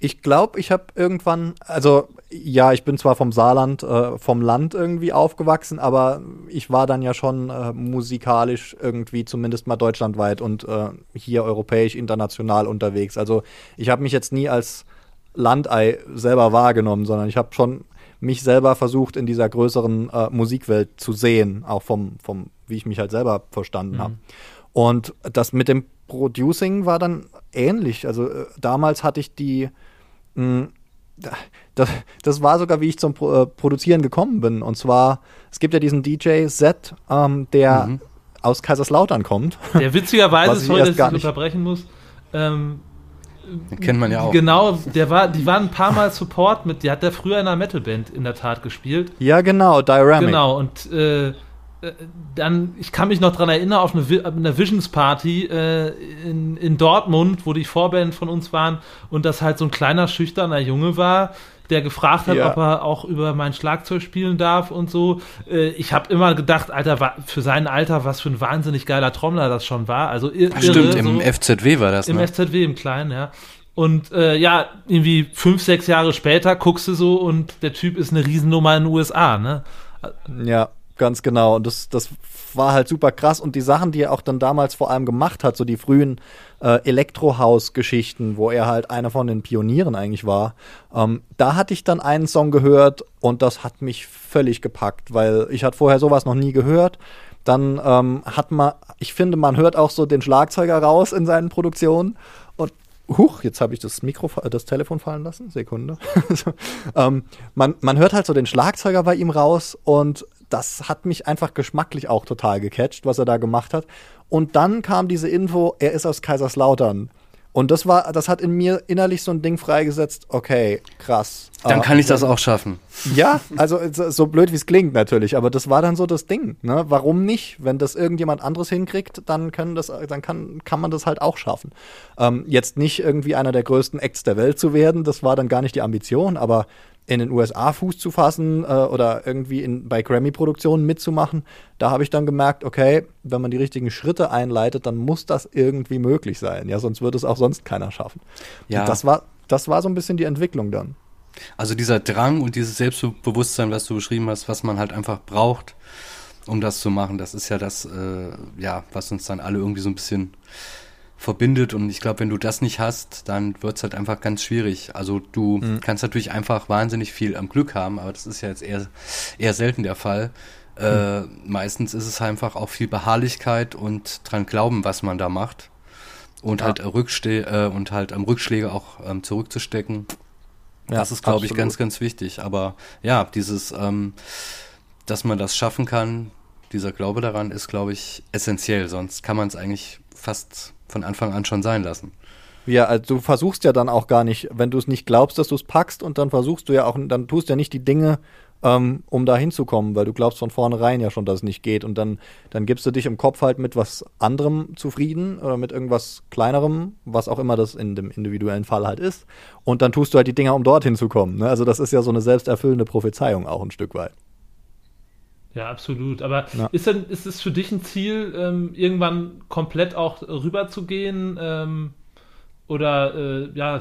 ich glaube, ich habe irgendwann, also ja, ich bin zwar vom Saarland, äh, vom Land irgendwie aufgewachsen, aber ich war dann ja schon äh, musikalisch irgendwie zumindest mal deutschlandweit und äh, hier europäisch, international unterwegs. Also ich habe mich jetzt nie als Landei selber wahrgenommen, sondern ich habe schon mich selber versucht in dieser größeren äh, Musikwelt zu sehen, auch vom, vom, wie ich mich halt selber verstanden mhm. habe. Und das mit dem Producing war dann ähnlich. Also äh, damals hatte ich die das, das, war sogar, wie ich zum Pro, äh, Produzieren gekommen bin. Und zwar, es gibt ja diesen DJ Z, ähm, der mhm. aus Kaiserslautern kommt. Der witzigerweise, sorry, dass ich das unterbrechen muss, ähm, den kennt man ja auch. Genau, der war, die waren ein paar Mal Support mit, die hat der früher in einer Metalband in der Tat gespielt. Ja, genau, Dyramic. Genau, und äh, dann, ich kann mich noch daran erinnern, auf eine, eine Visions Party äh, in, in Dortmund, wo die Vorband von uns waren und das halt so ein kleiner, schüchterner Junge war, der gefragt hat, ja. ob er auch über mein Schlagzeug spielen darf und so. Äh, ich habe immer gedacht, Alter, für sein Alter, was für ein wahnsinnig geiler Trommler das schon war. Also irre, Stimmt, im so, FZW war das, Im ne? FZW, im Kleinen, ja. Und äh, ja, irgendwie fünf, sechs Jahre später guckst du so und der Typ ist eine Riesennummer in den USA, ne? Ja, Ganz genau. Und das, das war halt super krass. Und die Sachen, die er auch dann damals vor allem gemacht hat, so die frühen äh, Elektrohaus-Geschichten, wo er halt einer von den Pionieren eigentlich war, ähm, da hatte ich dann einen Song gehört und das hat mich völlig gepackt, weil ich hatte vorher sowas noch nie gehört. Dann ähm, hat man, ich finde, man hört auch so den Schlagzeuger raus in seinen Produktionen und Huch, jetzt habe ich das Mikro, das Telefon fallen lassen. Sekunde. ähm, man, man hört halt so den Schlagzeuger bei ihm raus und das hat mich einfach geschmacklich auch total gecatcht, was er da gemacht hat. Und dann kam diese Info, er ist aus Kaiserslautern. Und das war, das hat in mir innerlich so ein Ding freigesetzt, okay, krass. Dann kann ich das auch schaffen. Ja, also so blöd wie es klingt natürlich, aber das war dann so das Ding. Ne? Warum nicht? Wenn das irgendjemand anderes hinkriegt, dann können das, dann kann, kann man das halt auch schaffen. Ähm, jetzt nicht irgendwie einer der größten Acts der Welt zu werden, das war dann gar nicht die Ambition, aber in den USA Fuß zu fassen äh, oder irgendwie in, bei Grammy-Produktionen mitzumachen, da habe ich dann gemerkt, okay, wenn man die richtigen Schritte einleitet, dann muss das irgendwie möglich sein. Ja, sonst würde es auch sonst keiner schaffen. Ja. Und das war, das war so ein bisschen die Entwicklung dann. Also dieser Drang und dieses Selbstbewusstsein, was du beschrieben hast, was man halt einfach braucht, um das zu machen, das ist ja das, äh, ja, was uns dann alle irgendwie so ein bisschen verbindet. Und ich glaube, wenn du das nicht hast, dann wird es halt einfach ganz schwierig. Also du mhm. kannst natürlich einfach wahnsinnig viel am Glück haben, aber das ist ja jetzt eher, eher selten der Fall. Äh, mhm. meistens ist es einfach auch viel Beharrlichkeit und dran glauben, was man da macht. Und ja. halt Rückste äh, und halt am Rückschläge auch ähm, zurückzustecken. Ja, das ist, glaube ich, ganz, ganz wichtig. Aber ja, dieses, ähm, dass man das schaffen kann, dieser Glaube daran ist, glaube ich, essentiell. Sonst kann man es eigentlich fast von Anfang an schon sein lassen. Ja, also du versuchst ja dann auch gar nicht, wenn du es nicht glaubst, dass du es packst und dann versuchst du ja auch, dann tust ja nicht die Dinge, ähm, um da hinzukommen, weil du glaubst von vornherein ja schon, dass es nicht geht und dann, dann gibst du dich im Kopf halt mit was anderem zufrieden oder mit irgendwas kleinerem, was auch immer das in dem individuellen Fall halt ist und dann tust du halt die Dinger, um dorthin zu kommen. Ne? Also das ist ja so eine selbsterfüllende Prophezeiung auch ein Stück weit. Ja, absolut. Aber ja. ist, denn, ist es für dich ein Ziel, ähm, irgendwann komplett auch rüber zu gehen ähm, oder äh, ja,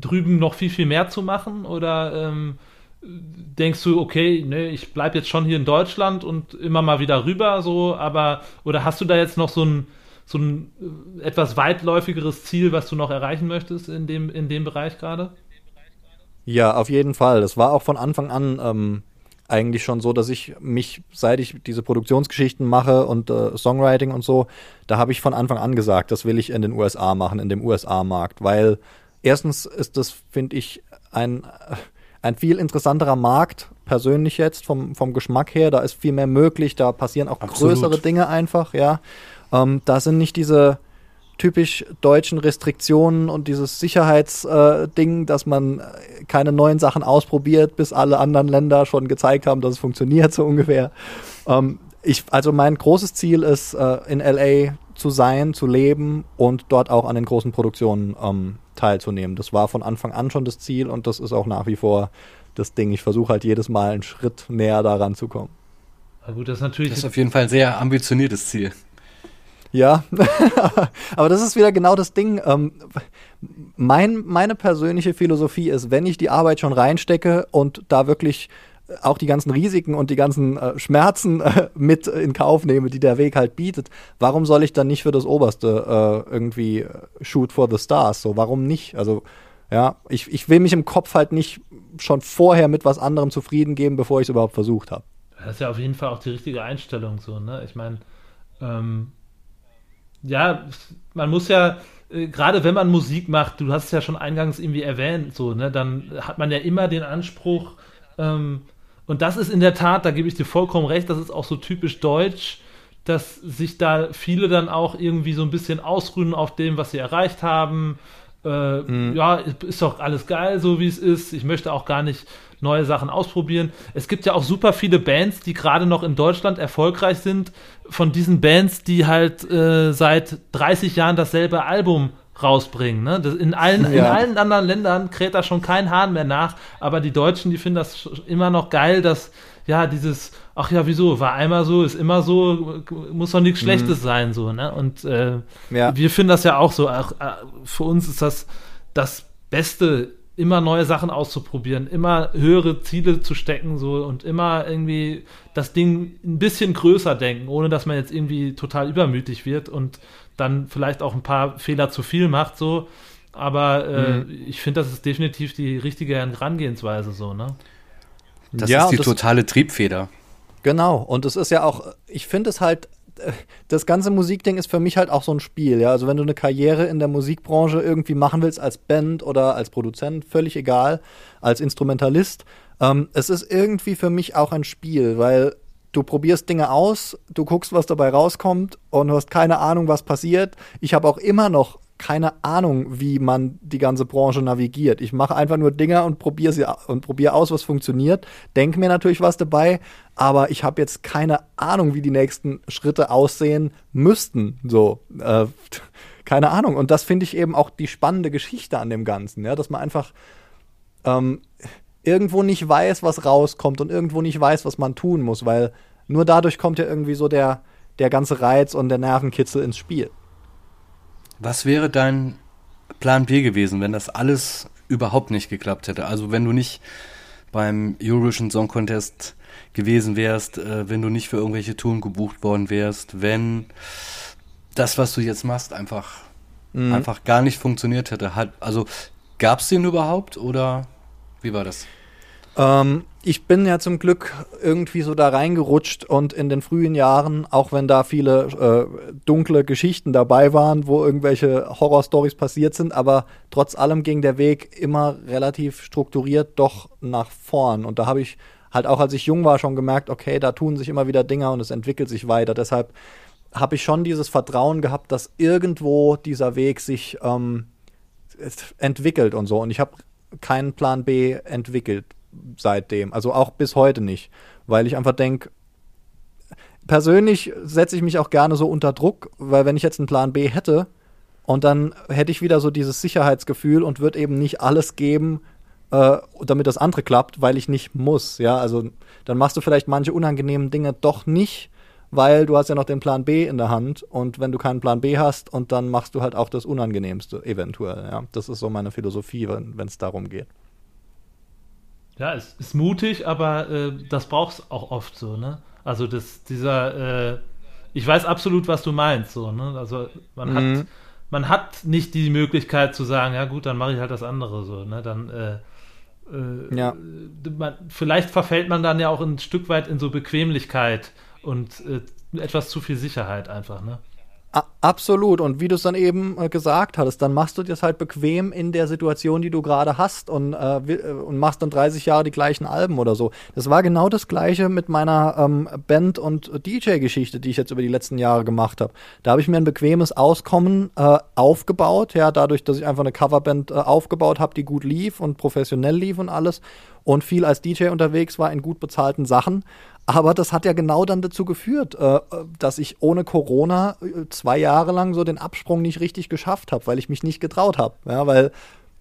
drüben noch viel, viel mehr zu machen? Oder ähm, denkst du, okay, nee, ich bleibe jetzt schon hier in Deutschland und immer mal wieder rüber, so, aber oder hast du da jetzt noch so ein, so ein äh, etwas weitläufigeres Ziel, was du noch erreichen möchtest in dem, in dem Bereich gerade? Ja, auf jeden Fall. Das war auch von Anfang an ähm, eigentlich schon so, dass ich mich, seit ich diese Produktionsgeschichten mache und äh, Songwriting und so, da habe ich von Anfang an gesagt, das will ich in den USA machen, in dem USA-Markt, weil erstens ist das, finde ich, ein ein viel interessanterer Markt, persönlich jetzt, vom, vom Geschmack her. Da ist viel mehr möglich, da passieren auch Absolut. größere Dinge einfach, ja. Ähm, da sind nicht diese typisch deutschen Restriktionen und dieses Sicherheitsding, äh, dass man keine neuen Sachen ausprobiert, bis alle anderen Länder schon gezeigt haben, dass es funktioniert, so ungefähr. Ähm, ich, also mein großes Ziel ist, äh, in LA zu sein, zu leben und dort auch an den großen Produktionen ähm, teilzunehmen. Das war von Anfang an schon das Ziel und das ist auch nach wie vor das Ding. Ich versuche halt jedes Mal einen Schritt näher daran zu kommen. Na gut, das ist natürlich. Das ist auf jeden Fall ein sehr ambitioniertes Ziel. Ja, aber das ist wieder genau das Ding. Ähm, mein, meine persönliche Philosophie ist, wenn ich die Arbeit schon reinstecke und da wirklich auch die ganzen Risiken und die ganzen äh, Schmerzen äh, mit in Kauf nehme, die der Weg halt bietet, warum soll ich dann nicht für das Oberste äh, irgendwie äh, shoot for the stars? So, warum nicht? Also, ja, ich, ich will mich im Kopf halt nicht schon vorher mit was anderem zufrieden geben, bevor ich es überhaupt versucht habe. Das ist ja auf jeden Fall auch die richtige Einstellung, so, ne? Ich meine, ähm, ja, man muss ja, äh, gerade wenn man Musik macht, du hast es ja schon eingangs irgendwie erwähnt, so, ne, dann hat man ja immer den Anspruch, ähm, und das ist in der Tat, da gebe ich dir vollkommen recht, das ist auch so typisch deutsch, dass sich da viele dann auch irgendwie so ein bisschen ausruhen auf dem, was sie erreicht haben. Äh, mhm. Ja, ist doch alles geil, so wie es ist. Ich möchte auch gar nicht neue Sachen ausprobieren. Es gibt ja auch super viele Bands, die gerade noch in Deutschland erfolgreich sind, von diesen Bands, die halt äh, seit 30 Jahren dasselbe Album rausbringen. Ne? Das in, allen, ja. in allen anderen Ländern kräht da schon kein Hahn mehr nach, aber die Deutschen, die finden das immer noch geil, dass ja dieses, ach ja, wieso, war einmal so, ist immer so, muss doch nichts mhm. Schlechtes mhm. sein, so, ne? Und äh, ja. wir finden das ja auch so, ach, äh, für uns ist das das Beste, immer neue Sachen auszuprobieren, immer höhere Ziele zu stecken, so und immer irgendwie das Ding ein bisschen größer denken, ohne dass man jetzt irgendwie total übermütig wird und dann vielleicht auch ein paar Fehler zu viel macht, so. Aber äh, mhm. ich finde, das ist definitiv die richtige Herangehensweise, so, ne? Das ja, ist die totale Triebfeder. Genau, und es ist ja auch, ich finde es halt, das ganze Musikding ist für mich halt auch so ein Spiel, ja. Also wenn du eine Karriere in der Musikbranche irgendwie machen willst, als Band oder als Produzent, völlig egal, als Instrumentalist, ähm, es ist irgendwie für mich auch ein Spiel, weil du probierst Dinge aus, du guckst, was dabei rauskommt und du hast keine Ahnung, was passiert. Ich habe auch immer noch keine Ahnung, wie man die ganze Branche navigiert. Ich mache einfach nur Dinge und probiere sie und probiere aus, was funktioniert. Denke mir natürlich was dabei, aber ich habe jetzt keine Ahnung, wie die nächsten Schritte aussehen müssten. So, äh, keine Ahnung. Und das finde ich eben auch die spannende Geschichte an dem Ganzen, ja, dass man einfach ähm, irgendwo nicht weiß, was rauskommt und irgendwo nicht weiß, was man tun muss, weil nur dadurch kommt ja irgendwie so der, der ganze Reiz und der Nervenkitzel ins Spiel. Was wäre dein Plan B gewesen, wenn das alles überhaupt nicht geklappt hätte? Also wenn du nicht beim Eurovision Song Contest gewesen wärst, äh, wenn du nicht für irgendwelche Touren gebucht worden wärst, wenn das, was du jetzt machst, einfach, mhm. einfach gar nicht funktioniert hätte. Hat, also gab es den überhaupt oder wie war das? Ähm, ich bin ja zum Glück irgendwie so da reingerutscht und in den frühen Jahren, auch wenn da viele äh, dunkle Geschichten dabei waren, wo irgendwelche Horrorstories passiert sind, aber trotz allem ging der Weg immer relativ strukturiert doch nach vorn. Und da habe ich halt auch, als ich jung war, schon gemerkt, okay, da tun sich immer wieder Dinge und es entwickelt sich weiter. Deshalb habe ich schon dieses Vertrauen gehabt, dass irgendwo dieser Weg sich ähm, entwickelt und so. Und ich habe keinen Plan B entwickelt seitdem. Also auch bis heute nicht. Weil ich einfach denke, persönlich setze ich mich auch gerne so unter Druck, weil wenn ich jetzt einen Plan B hätte und dann hätte ich wieder so dieses Sicherheitsgefühl und würde eben nicht alles geben, äh, damit das andere klappt, weil ich nicht muss. Ja, also dann machst du vielleicht manche unangenehmen Dinge doch nicht, weil du hast ja noch den Plan B in der Hand und wenn du keinen Plan B hast und dann machst du halt auch das Unangenehmste eventuell. Ja, das ist so meine Philosophie, wenn es darum geht. Ja, es ist mutig, aber äh, das brauchst auch oft so, ne? Also das, dieser, äh, ich weiß absolut, was du meinst, so, ne? Also man mhm. hat, man hat nicht die Möglichkeit zu sagen, ja gut, dann mache ich halt das andere so, ne? Dann äh, äh, ja. Man, vielleicht verfällt man dann ja auch ein Stück weit in so Bequemlichkeit und äh, etwas zu viel Sicherheit einfach, ne? Absolut. Und wie du es dann eben äh, gesagt hattest, dann machst du dir halt bequem in der Situation, die du gerade hast und, äh, äh und machst dann 30 Jahre die gleichen Alben oder so. Das war genau das Gleiche mit meiner ähm, Band- und DJ-Geschichte, die ich jetzt über die letzten Jahre gemacht habe. Da habe ich mir ein bequemes Auskommen äh, aufgebaut, ja, dadurch, dass ich einfach eine Coverband äh, aufgebaut habe, die gut lief und professionell lief und alles und viel als DJ unterwegs war in gut bezahlten Sachen. Aber das hat ja genau dann dazu geführt, äh, dass ich ohne Corona äh, zwei Jahre lang so den Absprung nicht richtig geschafft habe, weil ich mich nicht getraut habe. Ja, weil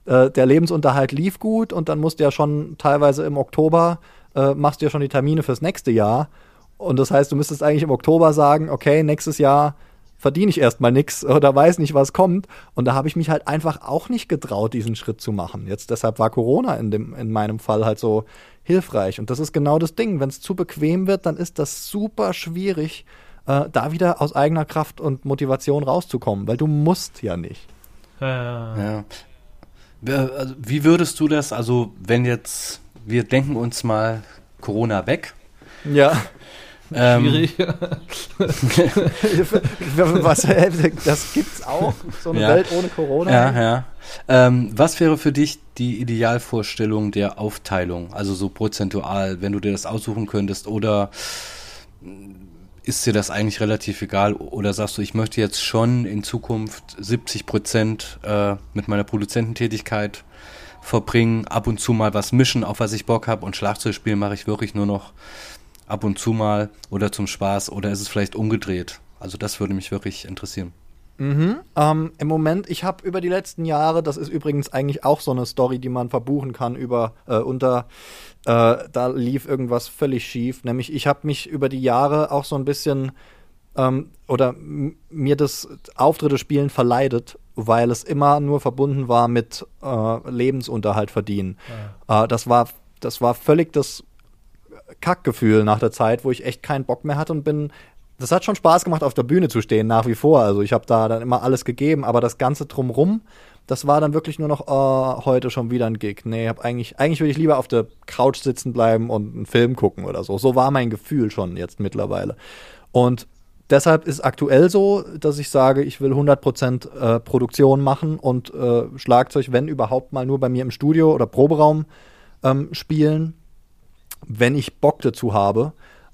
äh, der Lebensunterhalt lief gut und dann musst du ja schon teilweise im Oktober machst du ja schon die Termine fürs nächste Jahr. Und das heißt, du müsstest eigentlich im Oktober sagen, okay, nächstes Jahr verdiene ich erstmal nichts oder weiß nicht, was kommt. Und da habe ich mich halt einfach auch nicht getraut, diesen Schritt zu machen. Jetzt deshalb war Corona in, dem, in meinem Fall halt so hilfreich. Und das ist genau das Ding. Wenn es zu bequem wird, dann ist das super schwierig, äh, da wieder aus eigener Kraft und Motivation rauszukommen, weil du musst ja nicht. Ja. ja. Also, wie würdest du das, also wenn jetzt, wir denken uns mal Corona weg. Ja. Ähm, Schwierig. was, das gibt's auch, so eine ja. Welt ohne Corona. Ja, ja. Ähm, was wäre für dich die Idealvorstellung der Aufteilung, also so prozentual, wenn du dir das aussuchen könntest oder ist dir das eigentlich relativ egal oder sagst du, ich möchte jetzt schon in Zukunft 70 Prozent äh, mit meiner Produzententätigkeit verbringen, ab und zu mal was mischen, auf was ich Bock habe und Schlagzeug spielen mache ich wirklich nur noch ab und zu mal oder zum Spaß oder ist es vielleicht umgedreht? Also das würde mich wirklich interessieren. Mhm. Ähm, Im Moment, ich habe über die letzten Jahre, das ist übrigens eigentlich auch so eine Story, die man verbuchen kann über äh, unter, äh, da lief irgendwas völlig schief. Nämlich ich habe mich über die Jahre auch so ein bisschen ähm, oder mir das Auftritte spielen verleidet, weil es immer nur verbunden war mit äh, Lebensunterhalt verdienen. Ja. Äh, das war das war völlig das Kackgefühl nach der Zeit, wo ich echt keinen Bock mehr hatte und bin das hat schon Spaß gemacht, auf der Bühne zu stehen, nach wie vor. Also ich habe da dann immer alles gegeben, aber das Ganze drumrum, das war dann wirklich nur noch oh, heute schon wieder ein Gig. Nee, hab eigentlich, eigentlich würde ich lieber auf der Couch sitzen bleiben und einen Film gucken oder so. So war mein Gefühl schon jetzt mittlerweile. Und deshalb ist aktuell so, dass ich sage, ich will 100% äh, Produktion machen und äh, Schlagzeug, wenn überhaupt mal nur bei mir im Studio oder Proberaum ähm, spielen, wenn ich Bock dazu habe.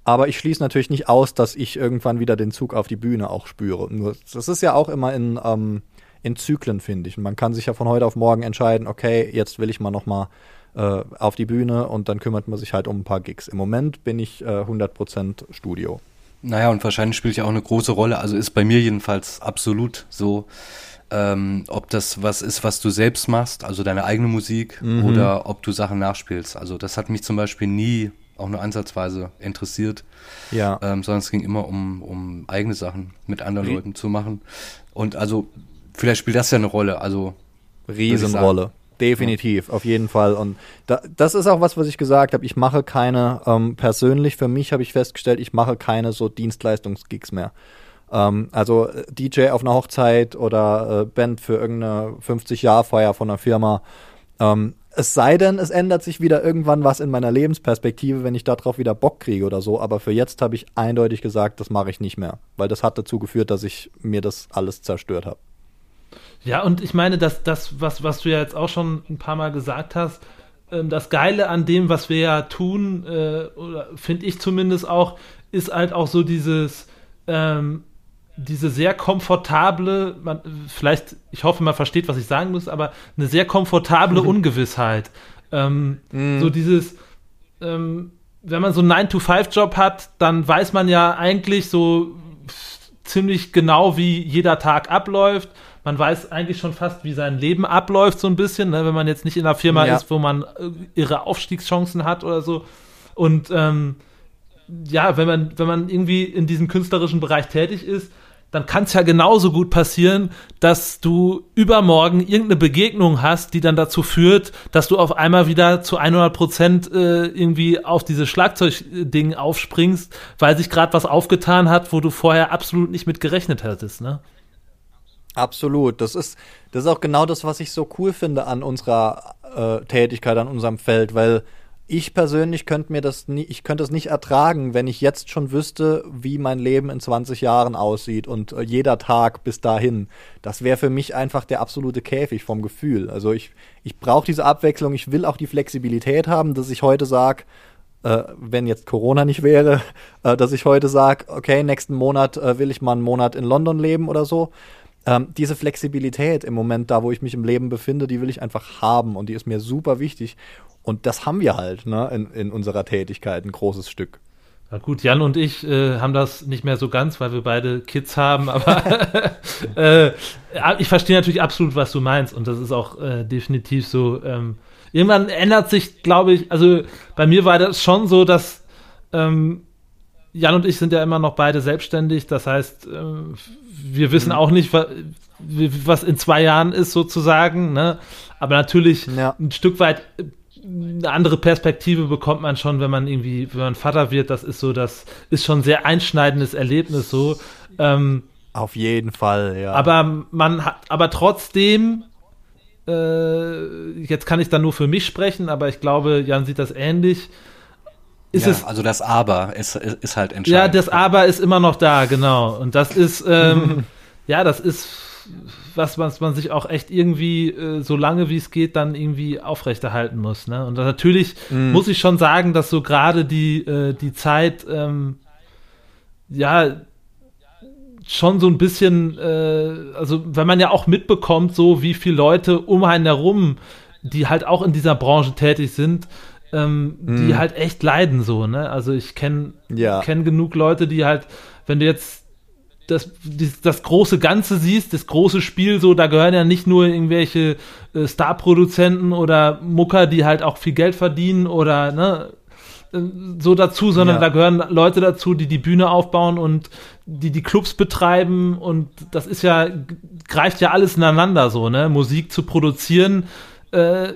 Aber ich schließe natürlich nicht aus, dass ich irgendwann wieder den Zug auf die Bühne auch spüre. Nur, das ist ja auch immer in, ähm, in Zyklen, finde ich. Und man kann sich ja von heute auf morgen entscheiden, okay, jetzt will ich mal noch mal äh, auf die Bühne und dann kümmert man sich halt um ein paar Gigs. Im Moment bin ich äh, 100% Studio. Naja, und wahrscheinlich spielt ja auch eine große Rolle, also ist bei mir jedenfalls absolut so, ähm, ob das was ist, was du selbst machst, also deine eigene Musik, mhm. oder ob du Sachen nachspielst. Also das hat mich zum Beispiel nie auch nur ansatzweise interessiert. Ja. Ähm, sondern es ging immer um, um eigene Sachen mit anderen Rie Leuten zu machen. Und also, vielleicht spielt das ja eine Rolle. Also Riesenrolle. Definitiv, auf jeden Fall. Und da, das ist auch was, was ich gesagt habe. Ich mache keine, ähm, persönlich für mich habe ich festgestellt, ich mache keine so Dienstleistungsgigs mehr. Ähm, also äh, DJ auf einer Hochzeit oder äh, Band für irgendeine 50-Jahr-Feier von einer Firma. Ähm, es sei denn, es ändert sich wieder irgendwann was in meiner Lebensperspektive, wenn ich darauf wieder Bock kriege oder so. Aber für jetzt habe ich eindeutig gesagt, das mache ich nicht mehr. Weil das hat dazu geführt, dass ich mir das alles zerstört habe. Ja, und ich meine, dass das, was, was du ja jetzt auch schon ein paar Mal gesagt hast, ähm, das Geile an dem, was wir ja tun, äh, finde ich zumindest auch, ist halt auch so dieses, ähm, diese sehr komfortable, man, vielleicht, ich hoffe, man versteht, was ich sagen muss, aber eine sehr komfortable Ungewissheit. Ähm, mm. So dieses, ähm, wenn man so einen 9-to-5-Job hat, dann weiß man ja eigentlich so ziemlich genau, wie jeder Tag abläuft. Man weiß eigentlich schon fast, wie sein Leben abläuft, so ein bisschen, ne? wenn man jetzt nicht in einer Firma ja. ist, wo man äh, ihre Aufstiegschancen hat oder so. Und ähm, ja, wenn man, wenn man irgendwie in diesem künstlerischen Bereich tätig ist, dann kann es ja genauso gut passieren, dass du übermorgen irgendeine Begegnung hast, die dann dazu führt, dass du auf einmal wieder zu 100 Prozent äh, irgendwie auf dieses Schlagzeugding aufspringst, weil sich gerade was aufgetan hat, wo du vorher absolut nicht mit gerechnet hättest, ne? Absolut. Das ist, das ist auch genau das, was ich so cool finde an unserer äh, Tätigkeit, an unserem Feld, weil ich persönlich könnte mir das nie, ich könnte es nicht ertragen, wenn ich jetzt schon wüsste, wie mein Leben in 20 Jahren aussieht und äh, jeder Tag bis dahin. Das wäre für mich einfach der absolute Käfig vom Gefühl. Also ich, ich brauche diese Abwechslung, ich will auch die Flexibilität haben, dass ich heute sage, äh, wenn jetzt Corona nicht wäre, äh, dass ich heute sage, okay, nächsten Monat äh, will ich mal einen Monat in London leben oder so. Ähm, diese Flexibilität im Moment, da wo ich mich im Leben befinde, die will ich einfach haben und die ist mir super wichtig. Und das haben wir halt ne, in, in unserer Tätigkeit, ein großes Stück. Na gut, Jan und ich äh, haben das nicht mehr so ganz, weil wir beide Kids haben, aber äh, ich verstehe natürlich absolut, was du meinst und das ist auch äh, definitiv so. Ähm, irgendwann ändert sich, glaube ich, also bei mir war das schon so, dass ähm, Jan und ich sind ja immer noch beide selbstständig, das heißt, äh, wir wissen mhm. auch nicht, was, in zwei Jahren ist sozusagen, ne? aber natürlich ja. ein Stück weit eine andere Perspektive bekommt man schon, wenn man irgendwie, wenn man Vater wird. Das ist so, das ist schon ein sehr einschneidendes Erlebnis so. Ähm, Auf jeden Fall, ja. Aber man hat, aber trotzdem, äh, jetzt kann ich dann nur für mich sprechen, aber ich glaube, Jan sieht das ähnlich. Ist ja, es, also das Aber ist, ist halt entscheidend. Ja, das Aber ist immer noch da, genau. Und das ist, ähm, ja, das ist was, was man sich auch echt irgendwie, äh, so lange wie es geht, dann irgendwie aufrechterhalten muss. Ne? Und natürlich mm. muss ich schon sagen, dass so gerade die, äh, die Zeit, ähm, ja, schon so ein bisschen, äh, also wenn man ja auch mitbekommt, so wie viele Leute um einen herum, die halt auch in dieser Branche tätig sind, ähm, mm. die mhm. halt echt leiden so, ne? Also ich kenne ja. kenn genug Leute, die halt, wenn du jetzt das, das, große Ganze siehst, das große Spiel, so, da gehören ja nicht nur irgendwelche äh, Star-Produzenten oder Mucker, die halt auch viel Geld verdienen oder, ne, äh, so dazu, sondern ja. da gehören Leute dazu, die die Bühne aufbauen und die die Clubs betreiben und das ist ja, greift ja alles ineinander so, ne, Musik zu produzieren, äh,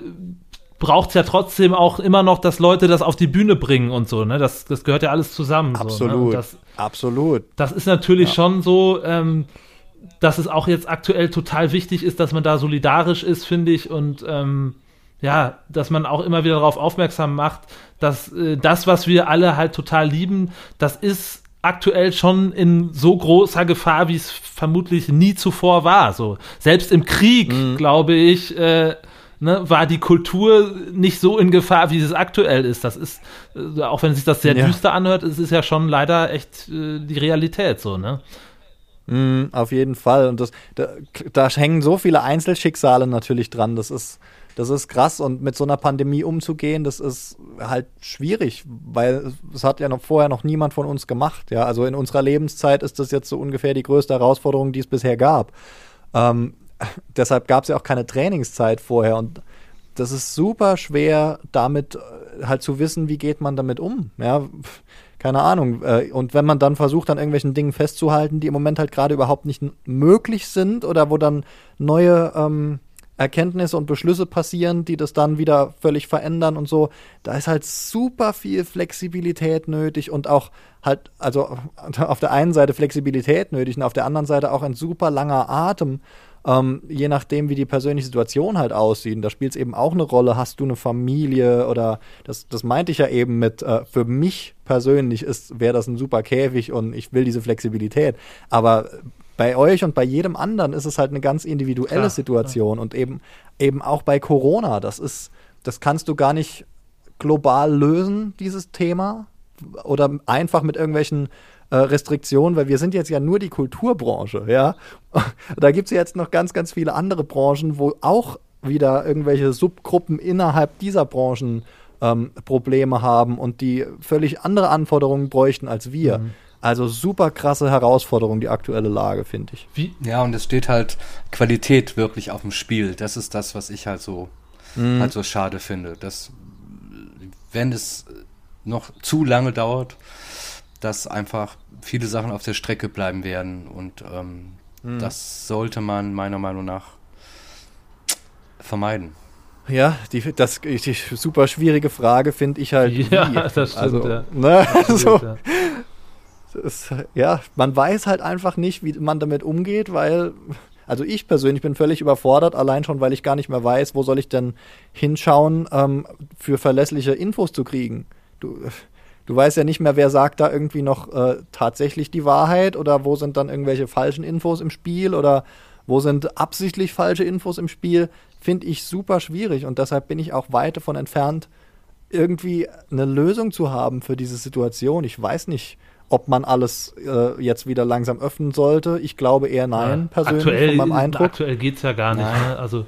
braucht es ja trotzdem auch immer noch, dass Leute das auf die Bühne bringen und so, ne? Das, das gehört ja alles zusammen. Absolut. So, ne? das, Absolut. Das ist natürlich ja. schon so, ähm, dass es auch jetzt aktuell total wichtig ist, dass man da solidarisch ist, finde ich, und ähm, ja, dass man auch immer wieder darauf aufmerksam macht, dass äh, das, was wir alle halt total lieben, das ist aktuell schon in so großer Gefahr, wie es vermutlich nie zuvor war. So selbst im Krieg, mhm. glaube ich, äh, ne, war die Kultur nicht so in Gefahr, wie es aktuell ist. Das ist, äh, auch wenn sich das sehr ja. düster anhört, es ist ja schon leider echt äh, die Realität so, ne? Mm, auf jeden Fall. Und das, da, da, hängen so viele Einzelschicksale natürlich dran. Das ist, das ist krass. Und mit so einer Pandemie umzugehen, das ist halt schwierig, weil es hat ja noch vorher noch niemand von uns gemacht. Ja, also in unserer Lebenszeit ist das jetzt so ungefähr die größte Herausforderung, die es bisher gab. Ähm, deshalb gab es ja auch keine Trainingszeit vorher und das ist super schwer, damit äh, halt zu wissen, wie geht man damit um. Ja, keine Ahnung. Äh, und wenn man dann versucht, an irgendwelchen Dingen festzuhalten, die im Moment halt gerade überhaupt nicht möglich sind oder wo dann neue ähm, Erkenntnisse und Beschlüsse passieren, die das dann wieder völlig verändern und so, da ist halt super viel Flexibilität nötig und auch halt, also auf der einen Seite Flexibilität nötig und auf der anderen Seite auch ein super langer Atem ähm, je nachdem, wie die persönliche Situation halt aussieht. da spielt es eben auch eine Rolle, hast du eine Familie oder das, das meinte ich ja eben mit, äh, für mich persönlich ist, wäre das ein super Käfig und ich will diese Flexibilität. Aber bei euch und bei jedem anderen ist es halt eine ganz individuelle klar, Situation klar. und eben, eben auch bei Corona. Das ist, das kannst du gar nicht global lösen, dieses Thema. Oder einfach mit irgendwelchen äh, Restriktionen, weil wir sind jetzt ja nur die Kulturbranche, ja. da gibt es jetzt noch ganz, ganz viele andere Branchen, wo auch wieder irgendwelche Subgruppen innerhalb dieser Branchen ähm, Probleme haben und die völlig andere Anforderungen bräuchten als wir. Mhm. Also super krasse Herausforderung, die aktuelle Lage, finde ich. Wie? Ja, und es steht halt Qualität wirklich auf dem Spiel. Das ist das, was ich halt so, mm. halt so schade finde. Dass, wenn es noch zu lange dauert, dass einfach viele Sachen auf der Strecke bleiben werden. Und ähm, mm. das sollte man meiner Meinung nach vermeiden. Ja, die, das, die super schwierige Frage finde ich halt. Ja, wie. das stimmt. Also, ja. Ne? So, ja. Ist, ja, man weiß halt einfach nicht, wie man damit umgeht, weil, also ich persönlich bin völlig überfordert, allein schon, weil ich gar nicht mehr weiß, wo soll ich denn hinschauen, ähm, für verlässliche Infos zu kriegen. Du, du weißt ja nicht mehr, wer sagt da irgendwie noch äh, tatsächlich die Wahrheit oder wo sind dann irgendwelche falschen Infos im Spiel oder wo sind absichtlich falsche Infos im Spiel, finde ich super schwierig und deshalb bin ich auch weit davon entfernt, irgendwie eine Lösung zu haben für diese Situation. Ich weiß nicht, ob man alles äh, jetzt wieder langsam öffnen sollte. Ich glaube eher nein, ja, persönlich aktuell, von meinem Eindruck. Aktuell geht es ja gar nicht. Ne? Also,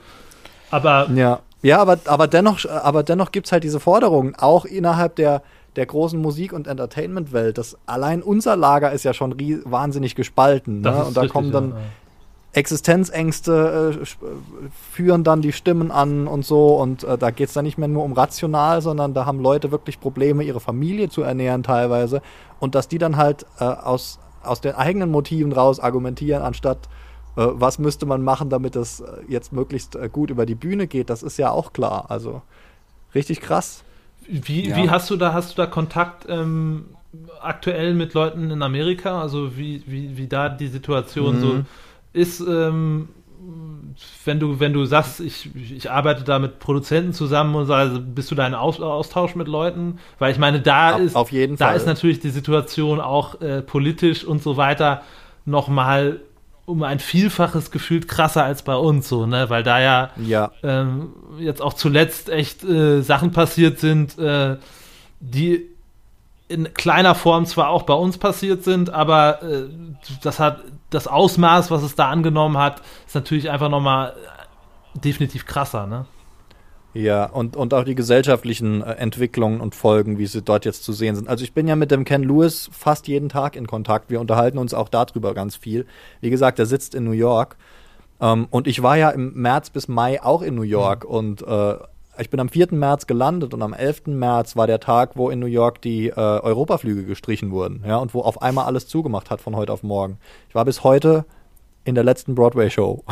aber ja, ja aber, aber dennoch, aber dennoch gibt es halt diese Forderungen, auch innerhalb der, der großen Musik- und Entertainment-Welt. allein unser Lager ist ja schon wahnsinnig gespalten. Ne? Und da richtig, kommen dann ja, Existenzängste äh, führen dann die Stimmen an und so. Und äh, da geht es dann nicht mehr nur um rational, sondern da haben Leute wirklich Probleme, ihre Familie zu ernähren teilweise. Und dass die dann halt äh, aus, aus den eigenen Motiven raus argumentieren, anstatt äh, was müsste man machen, damit es äh, jetzt möglichst äh, gut über die Bühne geht, das ist ja auch klar. Also richtig krass. Wie, ja. wie hast du da, hast du da Kontakt ähm, aktuell mit Leuten in Amerika? Also wie, wie, wie da die Situation mhm. so ist, ähm, wenn du, wenn du sagst, ich, ich arbeite da mit Produzenten zusammen und so, also bist du da in Aus Austausch mit Leuten? Weil ich meine, da auf, ist, auf da Fall. ist natürlich die Situation auch äh, politisch und so weiter nochmal um ein Vielfaches gefühlt krasser als bei uns, so, ne? Weil da ja, ja. Ähm, jetzt auch zuletzt echt äh, Sachen passiert sind, äh, die in kleiner Form zwar auch bei uns passiert sind, aber äh, das hat das Ausmaß, was es da angenommen hat, ist natürlich einfach nochmal definitiv krasser, ne? Ja, und, und auch die gesellschaftlichen äh, Entwicklungen und Folgen, wie sie dort jetzt zu sehen sind. Also ich bin ja mit dem Ken Lewis fast jeden Tag in Kontakt. Wir unterhalten uns auch darüber ganz viel. Wie gesagt, er sitzt in New York. Ähm, und ich war ja im März bis Mai auch in New York. Mhm. Und äh, ich bin am 4. März gelandet und am 11. März war der Tag, wo in New York die äh, Europaflüge gestrichen wurden, ja, und wo auf einmal alles zugemacht hat von heute auf morgen. Ich war bis heute in der letzten Broadway-Show.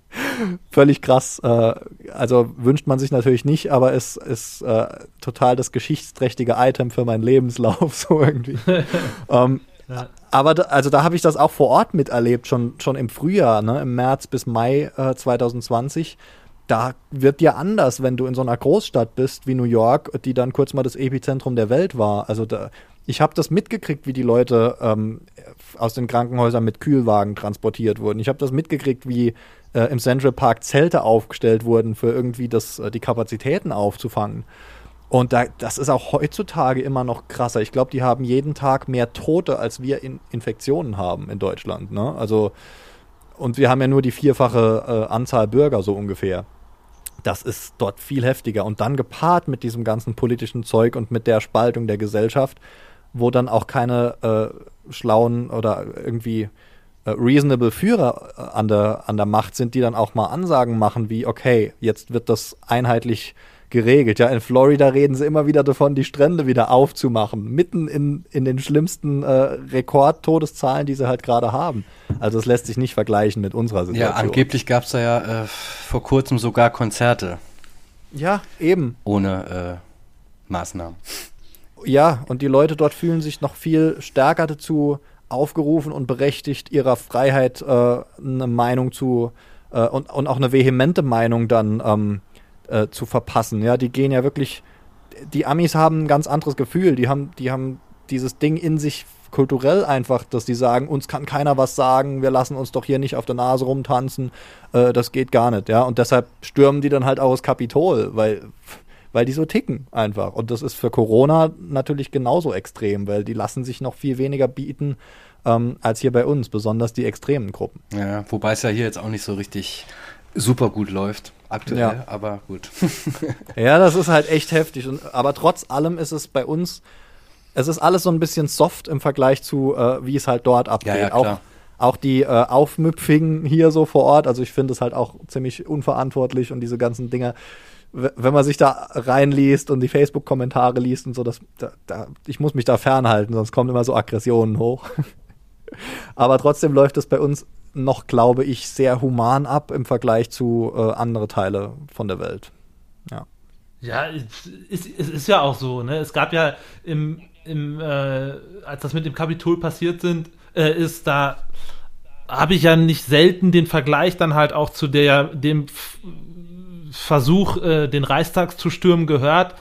Völlig krass. Äh, also wünscht man sich natürlich nicht, aber es ist äh, total das geschichtsträchtige Item für meinen Lebenslauf, so irgendwie. ähm, ja. Aber da, also da habe ich das auch vor Ort miterlebt, schon, schon im Frühjahr, ne, im März bis Mai äh, 2020 da wird dir anders, wenn du in so einer Großstadt bist wie New York, die dann kurz mal das Epizentrum der Welt war. Also da, ich habe das mitgekriegt, wie die Leute ähm, aus den Krankenhäusern mit Kühlwagen transportiert wurden. Ich habe das mitgekriegt, wie äh, im Central Park Zelte aufgestellt wurden, für irgendwie das, äh, die Kapazitäten aufzufangen. Und da, das ist auch heutzutage immer noch krasser. Ich glaube, die haben jeden Tag mehr Tote, als wir in Infektionen haben in Deutschland. Ne? Also, und wir haben ja nur die vierfache äh, Anzahl Bürger so ungefähr das ist dort viel heftiger. Und dann gepaart mit diesem ganzen politischen Zeug und mit der Spaltung der Gesellschaft, wo dann auch keine äh, schlauen oder irgendwie äh, reasonable Führer äh, an, der, an der Macht sind, die dann auch mal Ansagen machen wie, okay, jetzt wird das einheitlich geregelt. Ja, in Florida reden sie immer wieder davon, die Strände wieder aufzumachen, mitten in, in den schlimmsten äh, Rekordtodeszahlen, die sie halt gerade haben. Also es lässt sich nicht vergleichen mit unserer Situation. Ja, angeblich gab es da ja äh, vor kurzem sogar Konzerte. Ja, eben. Ohne äh, Maßnahmen. Ja, und die Leute dort fühlen sich noch viel stärker dazu aufgerufen und berechtigt, ihrer Freiheit äh, eine Meinung zu äh, und, und auch eine vehemente Meinung dann ähm, äh, zu verpassen. Ja, die gehen ja wirklich. Die Amis haben ein ganz anderes Gefühl. Die haben, die haben dieses Ding in sich kulturell einfach, dass die sagen, uns kann keiner was sagen, wir lassen uns doch hier nicht auf der Nase rumtanzen, äh, das geht gar nicht, ja. Und deshalb stürmen die dann halt auch das Kapitol, weil, weil die so ticken einfach. Und das ist für Corona natürlich genauso extrem, weil die lassen sich noch viel weniger bieten ähm, als hier bei uns, besonders die extremen Gruppen. Ja, wobei es ja hier jetzt auch nicht so richtig super gut läuft aktuell, ja. aber gut. ja, das ist halt echt heftig. Und, aber trotz allem ist es bei uns es ist alles so ein bisschen soft im Vergleich zu, äh, wie es halt dort abgeht. Ja, ja, auch, auch die äh, Aufmüpfigen hier so vor Ort, also ich finde es halt auch ziemlich unverantwortlich und diese ganzen Dinge, wenn man sich da reinliest und die Facebook-Kommentare liest und so, das, da, da, ich muss mich da fernhalten, sonst kommen immer so Aggressionen hoch. Aber trotzdem läuft es bei uns noch, glaube ich, sehr human ab im Vergleich zu äh, andere Teile von der Welt. Ja. Ja, es ist, es ist ja auch so, ne? Es gab ja im, im äh, als das mit dem Kapitol passiert sind, äh, ist, da habe ich ja nicht selten den Vergleich dann halt auch zu der, dem Versuch, äh, den Reichstag zu stürmen gehört.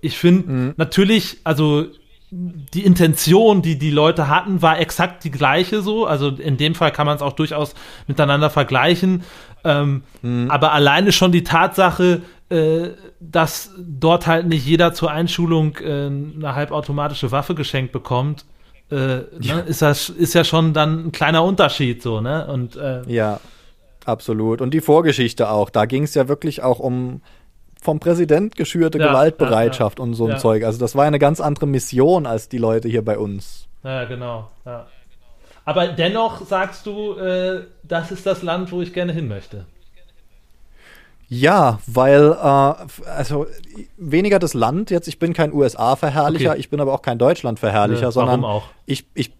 Ich finde natürlich, also die Intention, die die Leute hatten, war exakt die gleiche so. Also in dem Fall kann man es auch durchaus miteinander vergleichen. Ähm, Aber alleine schon die Tatsache, äh, dass dort halt nicht jeder zur Einschulung äh, eine halbautomatische Waffe geschenkt bekommt, äh, ne, ist das ist ja schon dann ein kleiner Unterschied so, ne? Und äh, Ja, absolut. Und die Vorgeschichte auch. Da ging es ja wirklich auch um vom Präsident geschürte Ja, Gewaltbereitschaft und so ein Ja. Zeug. Also das war eine ganz andere Mission als die Leute hier bei uns. ja, genau. Ja. Aber dennoch sagst du, äh, das ist das Land, wo ich gerne hin möchte. Ja, weil, äh, also weniger das Land jetzt, ich bin kein USA-Verherrlicher, Okay. ich bin aber auch kein Deutschland-Verherrlicher, sondern auch? Ich, ich,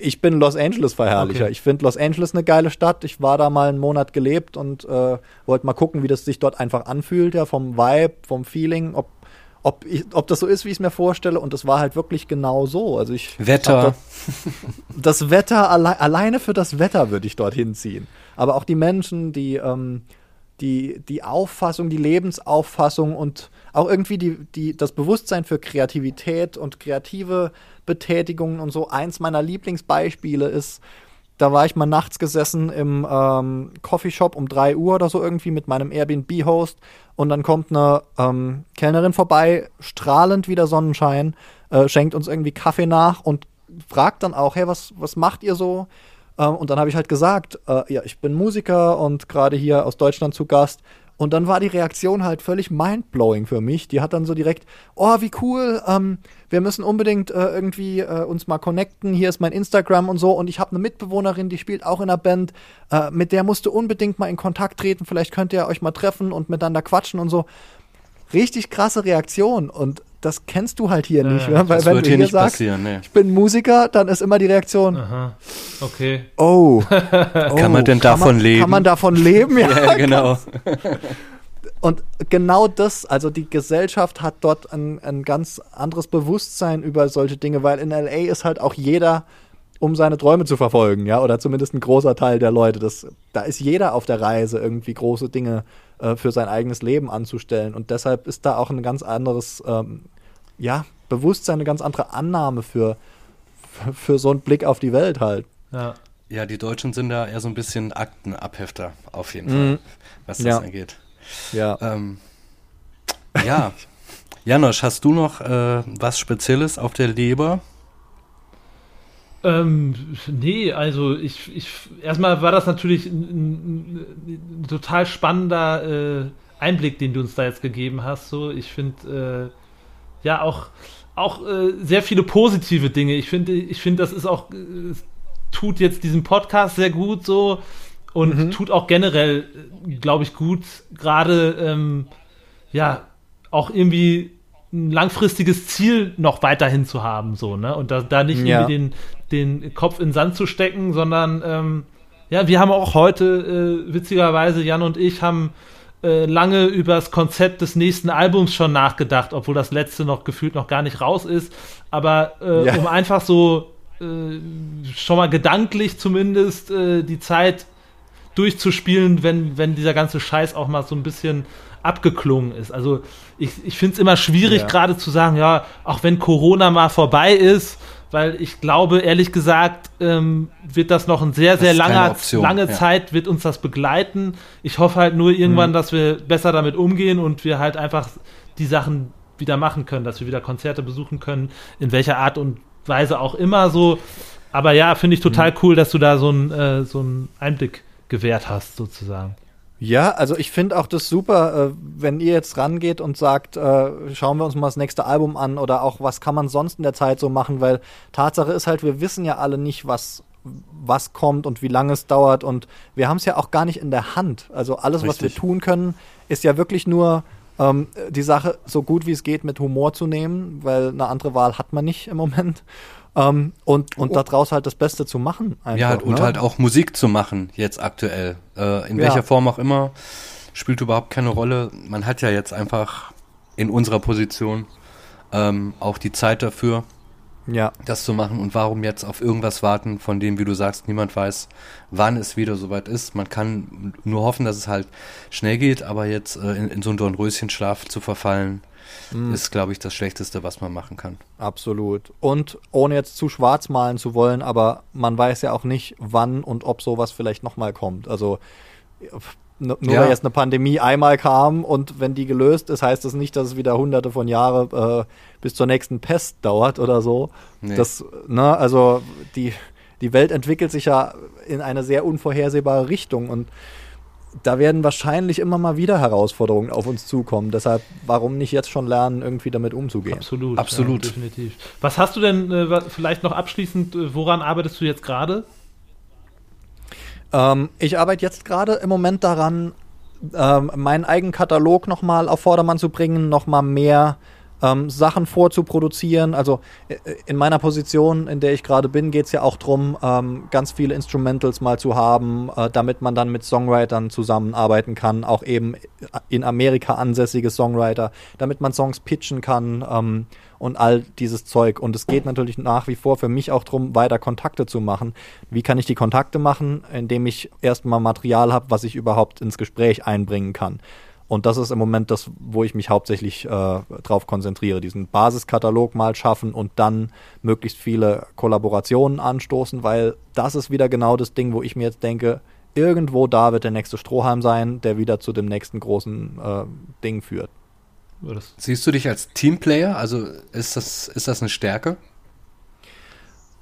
ich bin Los Angeles-Verherrlicher. Okay. Ich finde Los Angeles eine geile Stadt. Ich war da mal einen Monat gelebt und äh, wollte mal gucken, wie das sich dort einfach anfühlt, ja, vom Vibe, vom Feeling, ob, ob, ich, ob das so ist, wie ich es mir vorstelle. Und es war halt wirklich genau so. Also ich Wetter. dort- das Wetter, alle, alleine für das Wetter würde ich dorthin ziehen. Aber auch die Menschen, die, ähm, die, die Auffassung, die Lebensauffassung und auch irgendwie die, die, das Bewusstsein für Kreativität und kreative Betätigungen und so. Eins meiner Lieblingsbeispiele ist, da war ich mal nachts gesessen im ähm, Coffeeshop um 3 Uhr oder so irgendwie mit meinem Airbnb-Host und dann kommt eine ähm, Kellnerin vorbei, strahlend wie der Sonnenschein, äh, schenkt uns irgendwie Kaffee nach und fragt dann auch, hey, was, was macht ihr so? Ähm, und dann habe ich halt gesagt, äh, ja, ich bin Musiker und gerade hier aus Deutschland zu Gast. Und dann war die Reaktion halt völlig mindblowing für mich. Die hat dann so direkt, oh, wie cool, ähm, wir müssen unbedingt äh, irgendwie äh, uns mal connecten. Hier ist mein Instagram und so. Und ich habe eine Mitbewohnerin, die spielt auch in einer Band. Äh, mit der musst du unbedingt mal in Kontakt treten. Vielleicht könnt ihr euch mal treffen und miteinander quatschen und so. Richtig krasse Reaktion. Und das kennst du halt hier Ja, nicht. ne? Weil Das wenn wird du hier hier nicht sagst, passieren, ne. ich bin Musiker, dann ist immer die Reaktion, Aha. Okay. Oh. Kann man denn kann davon man, leben? Kann man davon leben? Ja. Ja, genau. Und genau das, also die Gesellschaft hat dort ein, ein ganz anderes Bewusstsein über solche Dinge, weil in LA ist halt auch jeder, um seine Träume zu verfolgen, ja, oder zumindest ein großer Teil der Leute. Das, da ist jeder auf der Reise, irgendwie große Dinge äh, für sein eigenes Leben anzustellen. Und deshalb ist da auch ein ganz anderes, ähm, ja, Bewusstsein, eine ganz andere Annahme für, für, für so einen Blick auf die Welt halt. Ja. Ja, die Deutschen sind da eher so ein bisschen Aktenabhefter, auf jeden Mhm. Fall, was das Ja. angeht. Ja. Ähm, ja. Janosch, hast du noch äh, was Spezielles auf der Leber? Ähm, nee, also ich, ich erstmal war das natürlich ein, ein, ein total spannender äh, Einblick, den du uns da jetzt gegeben hast. So, ich finde äh, ja auch auch äh, sehr viele positive Dinge. Ich finde, ich finde, das ist auch es tut jetzt diesem Podcast sehr gut so und tut auch generell, glaube ich, gut. Gerade ähm, ja auch irgendwie ein langfristiges Ziel noch weiterhin zu haben, so, ne? Und da, da nicht Ja. irgendwie den, den Kopf in den Sand zu stecken, sondern ähm, ja, wir haben auch heute, äh, witzigerweise, Jan und ich haben äh, lange über das Konzept des nächsten Albums schon nachgedacht, obwohl das letzte noch gefühlt noch gar nicht raus ist. Aber äh, Ja. um einfach so äh, schon mal gedanklich zumindest äh, die Zeit durchzuspielen, wenn, wenn dieser ganze Scheiß auch mal so ein bisschen abgeklungen ist. Also ich, ich finde es immer schwierig, Ja. gerade zu sagen, ja, auch wenn Corona mal vorbei ist, weil ich glaube, ehrlich gesagt, ähm, wird das noch ein sehr, sehr langer, Option, lange ja. Zeit wird uns das begleiten. Ich hoffe halt nur Mhm. irgendwann, dass wir besser damit umgehen und wir halt einfach die Sachen wieder machen können, dass wir wieder Konzerte besuchen können, in welcher Art und Weise auch immer so. Aber ja, finde ich Mhm. total cool, dass du da so einen äh, so einen Einblick gewährt hast, sozusagen. Ja, also ich finde auch das super, äh, wenn ihr jetzt rangeht und sagt, äh, schauen wir uns mal das nächste Album an oder auch was kann man sonst in der Zeit so machen, weil Tatsache ist halt, wir wissen ja alle nicht, was was kommt und wie lange es dauert und wir haben es ja auch gar nicht in der Hand. Also alles, Richtig. was wir tun können, ist ja wirklich nur ähm, die Sache so gut wie es geht mit Humor zu nehmen, weil eine andere Wahl hat man nicht im Moment. Ähm, und und oh. daraus halt das Beste zu machen. Einfach, ja, und ne? halt auch Musik zu machen, jetzt aktuell. Äh, in ja. welcher Form auch immer, spielt überhaupt keine Rolle. Man hat ja jetzt einfach in unserer Position ähm, auch die Zeit dafür, ja. das zu machen. Und warum jetzt auf irgendwas warten, von dem, wie du sagst, niemand weiß, wann es wieder soweit ist. Man kann nur hoffen, dass es halt schnell geht, aber jetzt äh, in, in so einen Dornröschenschlaf zu verfallen, mhm. ist, glaube ich, das Schlechteste, was man machen kann. Absolut. Und ohne jetzt zu schwarz malen zu wollen, aber man weiß ja auch nicht, wann und ob sowas vielleicht nochmal kommt. Also nur ja. weil jetzt eine Pandemie einmal kam und wenn die gelöst ist, heißt das nicht, dass es wieder hunderte von Jahren äh, bis zur nächsten Pest dauert oder so. Nee. Das, ne, also die, die Welt entwickelt sich ja in eine sehr unvorhersehbare Richtung und da werden wahrscheinlich immer mal wieder Herausforderungen auf uns zukommen. Deshalb, warum nicht jetzt schon lernen, irgendwie damit umzugehen? Absolut. Absolut. Ja, definitiv. Was hast du denn äh, vielleicht noch abschließend, äh, woran arbeitest du jetzt gerade? Ähm, ich arbeite jetzt gerade im Moment daran, ähm, meinen eigenen Katalog nochmal auf Vordermann zu bringen, nochmal mehr ähm, Sachen vorzuproduzieren. Also äh, in meiner Position, in der ich gerade bin, geht es ja auch darum, ähm, ganz viele Instrumentals mal zu haben, äh, damit man dann mit Songwritern zusammenarbeiten kann, auch eben in Amerika ansässige Songwriter, damit man Songs pitchen kann ähm, und all dieses Zeug. Und es geht natürlich nach wie vor für mich auch darum, weiter Kontakte zu machen. Wie kann ich die Kontakte machen? Indem ich erstmal Material habe, was ich überhaupt ins Gespräch einbringen kann. Und das ist im Moment das, wo ich mich hauptsächlich äh, drauf konzentriere. Diesen Basiskatalog mal schaffen und dann möglichst viele Kollaborationen anstoßen, weil das ist wieder genau das Ding, wo ich mir jetzt denke, irgendwo da wird der nächste Strohhalm sein, der wieder zu dem nächsten großen äh, Ding führt. Siehst du dich als Teamplayer? Also ist das, ist das eine Stärke?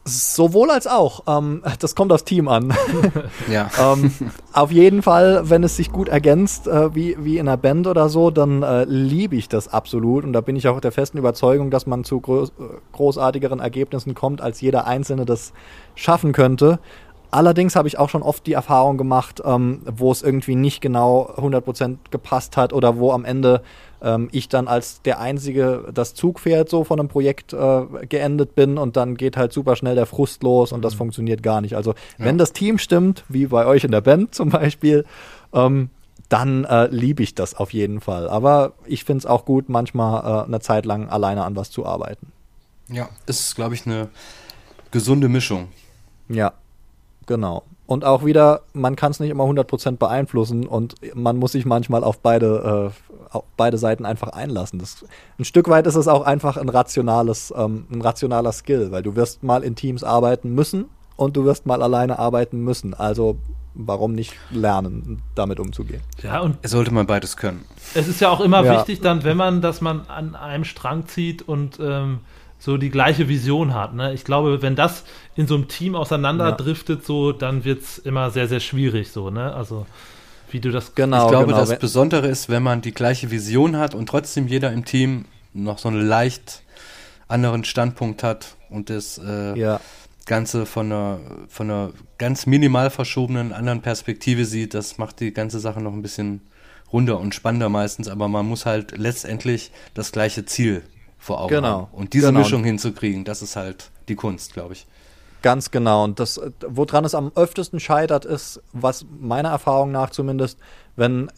Sowohl als auch. Ähm, das kommt aufs Team an. ja. ähm, auf jeden Fall, wenn es sich gut ergänzt, äh, wie, wie in einer Band oder so, dann äh, liebe ich das absolut. Und da bin ich auch der festen Überzeugung, dass man zu groß, großartigeren Ergebnissen kommt, als jeder Einzelne das schaffen könnte. Allerdings habe ich auch schon oft die Erfahrung gemacht, ähm, wo es irgendwie nicht genau 100% gepasst hat oder wo am Ende ähm, ich dann als der Einzige das Zugpferd so von einem Projekt äh, geendet bin und dann geht halt super schnell der Frust los und das mhm. funktioniert gar nicht. Also ja. wenn das Team stimmt, wie bei euch in der Band zum Beispiel, ähm, dann äh, liebe ich das auf jeden Fall. Aber ich finde es auch gut, manchmal äh, eine Zeit lang alleine an was zu arbeiten. Ja, ist, glaube ich, eine gesunde Mischung. Ja, genau. Und auch wieder, man kann es nicht immer 100% beeinflussen und man muss sich manchmal auf beide, äh, auf beide Seiten einfach einlassen. Das, ein Stück weit ist es auch einfach ein rationales, ähm, ein rationaler Skill, weil du wirst mal in Teams arbeiten müssen und du wirst mal alleine arbeiten müssen. Also warum nicht lernen, damit umzugehen? Ja, und sollte man beides können. Es ist ja auch immer ja. wichtig dann, wenn man, dass man an einem Strang zieht und ähm, so die gleiche Vision hat. Ne? Ich glaube, wenn das in so einem Team auseinanderdriftet, ja. so, dann wird es immer sehr, sehr schwierig, so, ne? Also wie du das genau ich glaube genau. das Besondere ist wenn man die gleiche Vision hat und trotzdem jeder im Team noch so einen leicht anderen Standpunkt hat und das äh, ja. Ganze von einer, von einer ganz minimal verschobenen anderen Perspektive sieht, das macht die ganze Sache noch ein bisschen runder und spannender meistens, aber man muss halt letztendlich das gleiche Ziel vor Augen genau. haben. Und diese genau. Mischung hinzukriegen, das ist halt die Kunst, glaube ich. Ganz genau. Und das, woran es am öftesten scheitert, ist, was meiner Erfahrung nach zumindest, wenn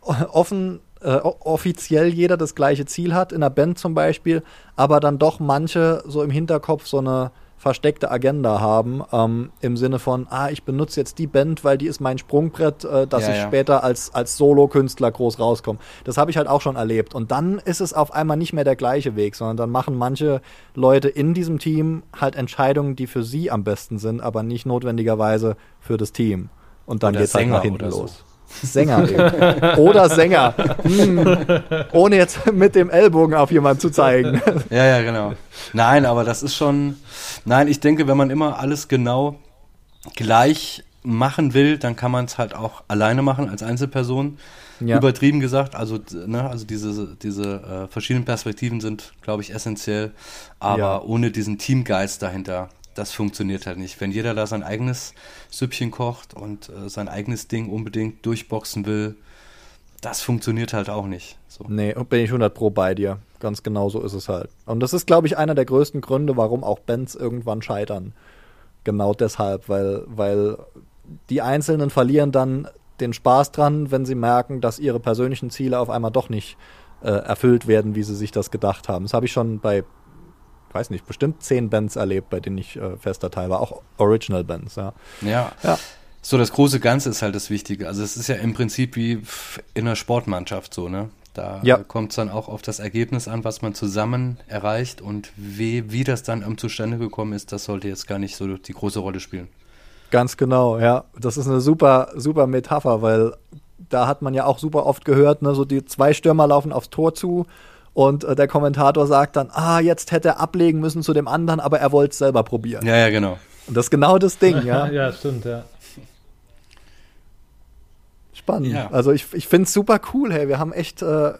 offen äh, offiziell jeder das gleiche Ziel hat, in der Band zum Beispiel, aber dann doch manche so im Hinterkopf so eine versteckte Agenda haben, ähm, im Sinne von, ah, ich benutze jetzt die Band, weil die ist mein Sprungbrett, äh, dass ja, ich ja. später als, als Solo-Künstler groß rauskomme. Das habe ich halt auch schon erlebt. Und dann ist es auf einmal nicht mehr der gleiche Weg, sondern dann machen manche Leute in diesem Team halt Entscheidungen, die für sie am besten sind, aber nicht notwendigerweise für das Team. Und dann geht es halt nach hinten los. So. Sänger eben. Oder Sänger. Hm. Ohne jetzt mit dem Ellbogen auf jemanden zu zeigen. Ja, ja, genau. Nein, aber das ist schon. Nein, ich denke, wenn man immer alles genau gleich machen will, dann kann man es halt auch alleine machen als Einzelperson. Ja. Übertrieben gesagt, also, ne, also diese, diese äh, verschiedenen Perspektiven sind, glaube ich, essentiell, aber ja. ohne diesen Teamgeist dahinter, das funktioniert halt nicht. Wenn jeder da sein eigenes Süppchen kocht und äh, sein eigenes Ding unbedingt durchboxen will, das funktioniert halt auch nicht. So. Nee, bin ich 100 pro bei dir. Ganz genau so ist es halt. Und das ist, glaube ich, einer der größten Gründe, warum auch Bands irgendwann scheitern. Genau deshalb, weil, weil die Einzelnen verlieren dann den Spaß dran, wenn sie merken, dass ihre persönlichen Ziele auf einmal doch nicht äh, erfüllt werden, wie sie sich das gedacht haben. Das habe ich schon bei, weiß nicht, bestimmt zehn Bands erlebt, bei denen ich äh, fester Teil war, auch Original Bands, ja. Ja. ja. So, das große Ganze ist halt das Wichtige. Also es ist ja im Prinzip wie in einer Sportmannschaft so, ne? Da ja. kommt es dann auch auf das Ergebnis an, was man zusammen erreicht und wie, wie das dann am zustande gekommen ist, das sollte jetzt gar nicht so die große Rolle spielen. Ganz genau, ja. Das ist eine super, super Metapher, weil da hat man ja auch super oft gehört, ne, so die zwei Stürmer laufen aufs Tor zu und äh, der Kommentator sagt dann, ah, jetzt hätte er ablegen müssen zu dem anderen, aber er wollte es selber probieren. Ja, ja, genau. Und das ist genau das Ding, ja. ja, stimmt, ja. Spannend. Ja. Also ich, ich finde es super cool, hey. Wir haben echt, äh,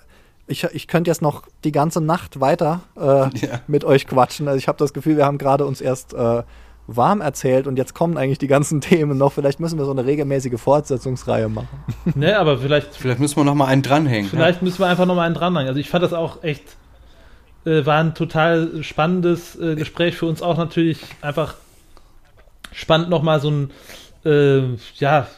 ich, ich könnte jetzt noch die ganze Nacht weiter äh, ja. mit euch quatschen. Also ich habe das Gefühl, wir haben gerade uns erst äh, warm erzählt und jetzt kommen eigentlich die ganzen Themen noch. Vielleicht müssen wir so eine regelmäßige Fortsetzungsreihe machen. Ne, aber vielleicht. Vielleicht müssen wir noch mal einen dranhängen. Vielleicht ja? müssen wir einfach noch mal einen dranhängen. Also ich fand das auch echt. Äh, war ein total spannendes äh, Gespräch für uns auch natürlich einfach spannend noch mal so ein äh, ja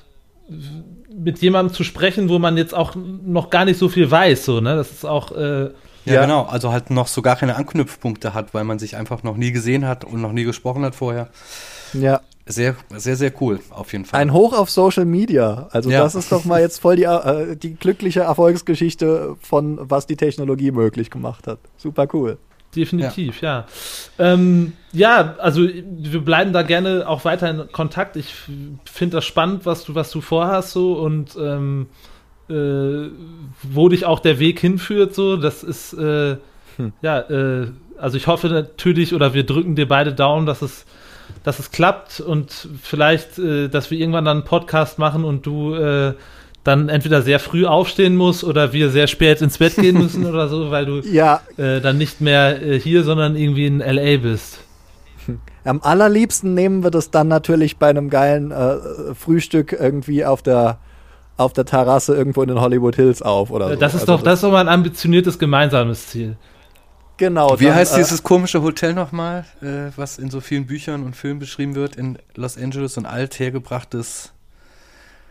mit jemandem zu sprechen, wo man jetzt auch noch gar nicht so viel weiß, so ne. Das ist auch äh, ja, ja, genau. Also halt noch so gar keine Anknüpfpunkte hat, weil man sich einfach noch nie gesehen hat und noch nie gesprochen hat vorher. Ja. Sehr, sehr, sehr cool, auf jeden Fall. Ein Hoch auf Social Media. Also ja. das ist doch mal jetzt voll die, äh, die glückliche Erfolgsgeschichte von was die Technologie möglich gemacht hat. Super cool. Definitiv, ja. Ja, ähm, ja also wir bleiben da gerne auch weiter in Kontakt. Ich finde das spannend, was du, was du vorhast so und ähm, äh, wo dich auch der Weg hinführt, so, das ist, äh, hm. ja, äh, also ich hoffe natürlich, oder wir drücken dir beide Daumen, dass es, dass es klappt und vielleicht, äh, dass wir irgendwann dann einen Podcast machen und du äh, dann entweder sehr früh aufstehen musst oder wir sehr spät ins Bett gehen müssen oder so, weil du ja. äh, dann nicht mehr hier, sondern irgendwie in LA bist. Am allerliebsten nehmen wir das dann natürlich bei einem geilen Frühstück irgendwie auf der auf der Terrasse irgendwo in den Hollywood Hills auf oder so. Das ist also doch, das ist doch mal ein ambitioniertes gemeinsames Ziel. Genau. Wie dann, heißt äh, dieses komische Hotel nochmal, äh, was in so vielen Büchern und Filmen beschrieben wird in Los Angeles, und althergebrachtes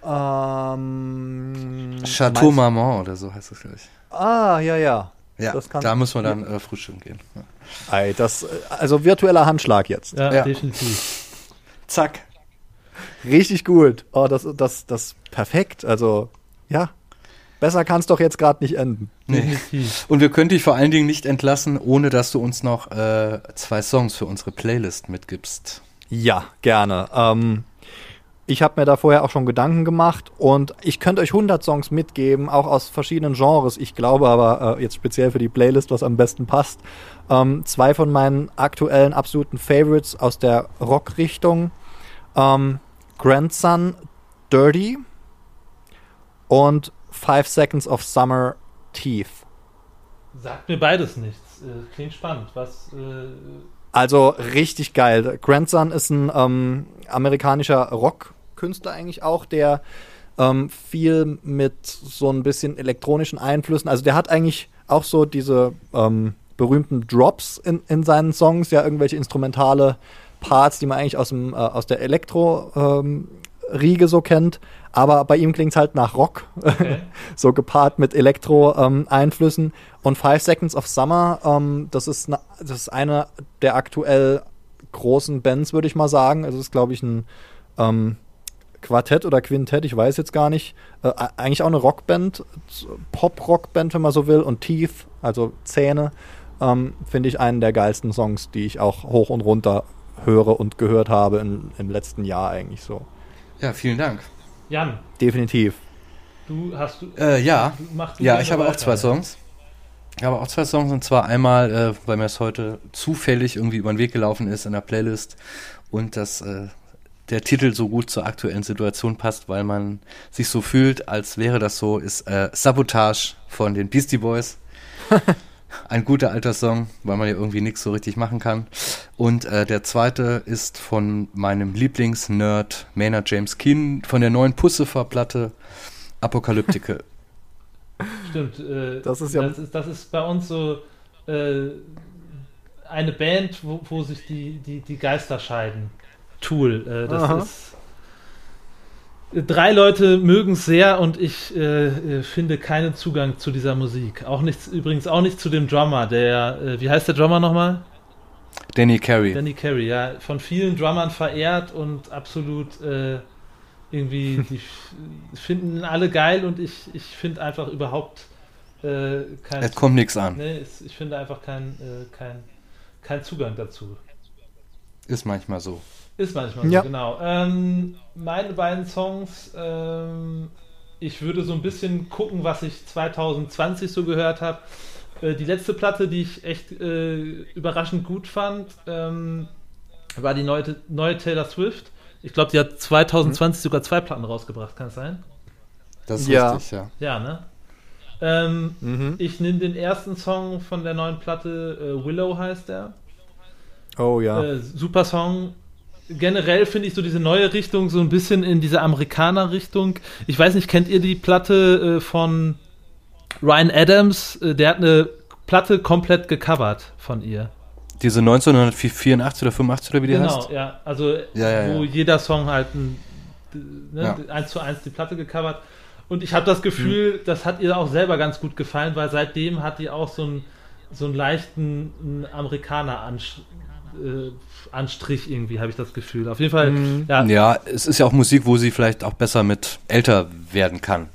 ähm, Chateau Marmont oder so heißt das, glaube ich. Ah, ja, ja. Ja, da müssen wir dann äh, frühstücken gehen. Ja. Ey, das, äh, also virtueller Handschlag jetzt. Ja, ja. definitiv. Zack. Richtig gut. Oh, das, das, das perfekt. Also, ja. Besser kann es doch jetzt gerade nicht enden. Nee. Und wir können dich vor allen Dingen nicht entlassen, ohne dass du uns noch äh, zwei Songs für unsere Playlist mitgibst. Ja, gerne. Ähm, ich habe mir da vorher auch schon Gedanken gemacht und ich könnte euch 100 Songs mitgeben, auch aus verschiedenen Genres. Ich glaube aber äh, jetzt speziell für die Playlist, was am besten passt. Ähm, zwei von meinen aktuellen absoluten Favorites aus der Rockrichtung. Ähm, Grandson Dirty und Five Seconds of Summer Teeth. Sagt mir beides nichts. Äh, klingt spannend. Was. Äh also richtig geil. Grandson ist ein ähm, amerikanischer Rockkünstler eigentlich auch, der ähm, viel mit so ein bisschen elektronischen Einflüssen, also der hat eigentlich auch so diese ähm, berühmten Drops in, in seinen Songs, ja irgendwelche instrumentale Parts, die man eigentlich aus, dem, äh, aus der Elektro-Riege ähm, so kennt. Aber bei ihm klingt es halt nach Rock, okay. so gepaart mit Elektro-Einflüssen. Ähm, und Five Seconds of Summer, ähm, das, ist ne, das ist eine der aktuell großen Bands, würde ich mal sagen. Also, es ist, glaube ich, ein ähm, Quartett oder Quintett, ich weiß jetzt gar nicht. Äh, eigentlich auch eine Rockband, Pop-Rockband, wenn man so will. Und Teeth, also Zähne, ähm, finde ich einen der geilsten Songs, die ich auch hoch und runter höre und gehört habe in, im letzten Jahr eigentlich so. Ja, vielen Dank. Jan. Definitiv. Du hast du. Äh, ja. Du, ja, ich habe weiter. auch zwei Songs. Ich habe auch zwei Songs und zwar einmal, äh, weil mir es heute zufällig irgendwie über den Weg gelaufen ist in der Playlist und das äh, der Titel so gut zur aktuellen Situation passt, weil man sich so fühlt, als wäre das so, ist äh, Sabotage von den Beastie Boys. Ein guter alter Song, weil man ja irgendwie nichts so richtig machen kann. Und äh, der zweite ist von meinem Lieblingsnerd Maynard James Keen von der neuen Pussefer-Platte Apokalyptike. Stimmt, äh, Das ist ja- das, ist, das ist bei uns so äh, eine Band, wo, wo sich die, die, die Geister scheiden. Tool. Äh, das Aha. ist. Drei Leute mögen es sehr und ich äh, äh, finde keinen Zugang zu dieser Musik. Auch nichts, übrigens auch nicht zu dem Drummer, der, äh, wie heißt der Drummer nochmal? Danny Carey. Danny Carey, ja, von vielen Drummern verehrt und absolut äh, irgendwie, die finden alle geil und ich, ich finde einfach überhaupt äh, kein, Es kommt nichts an. nee, ich finde einfach kein, äh, kein, kein Zugang dazu. Ist manchmal so. Ist manchmal Ja. so, genau. Ähm, meine beiden Songs, ähm, ich würde so ein bisschen gucken, was ich 2020 so gehört habe. Äh, die letzte Platte, die ich echt äh, überraschend gut fand, ähm, war die neue, neue Taylor Swift. Ich glaube, die hat 2020 sogar zwei Platten rausgebracht, kann es sein? Das ist Ja. richtig, ja. Ja, ne? Ähm, Mhm. ich nehme den ersten Song von der neuen Platte, äh, Willow heißt der. Oh ja. Äh, super Song. Generell finde ich so diese neue Richtung so ein bisschen in diese Amerikaner-Richtung. Ich weiß nicht, kennt ihr die Platte äh, von Ryan Adams? Äh, der hat eine Platte komplett gecovert von ihr. Diese 1984 oder 85 oder wie die genau, heißt? ja. Also Ja, ja, wo ja. jeder Song halt ein, ne, eins zu eins die Platte gecovert. Und ich habe das Gefühl, das hat ihr auch selber ganz gut gefallen, weil seitdem hat die auch so einen, so einen leichten einen Amerikaner-Anstrich äh, Anstrich irgendwie, habe ich das Gefühl. Auf jeden Fall, Mhm. ja, Ja, es ist ja auch Musik, wo sie vielleicht auch besser mit älter werden kann.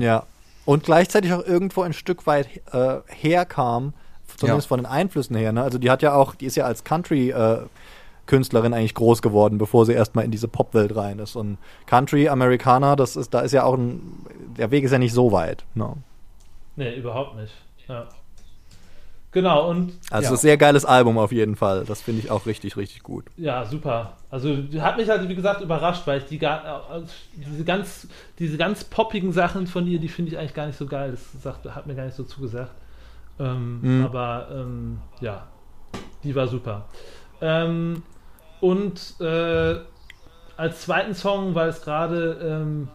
Ja. Und gleichzeitig auch irgendwo ein Stück weit äh, herkam, zumindest Ja. von den Einflüssen her. Ne? Also die hat ja auch, die ist ja als Country-Künstlerin eigentlich groß geworden, bevor sie erstmal in diese Popwelt rein ist. Und Country, Amerikaner, das ist, da ist ja auch ein, der Weg ist ja nicht so weit. Ne? nee, überhaupt nicht. Ja. Genau, und Also Ja. sehr geiles Album auf jeden Fall. Das finde ich auch richtig, richtig gut. Ja, super. Also hat mich halt, wie gesagt, überrascht, weil ich die gar, äh, diese ganz, diese ganz poppigen Sachen von ihr, die finde ich eigentlich gar nicht so geil. Das sagt, hat mir gar nicht so zugesagt. Ähm, Mhm. Aber ähm, ja, die war super. Ähm, und äh, als zweiten Song, weil es gerade ähm,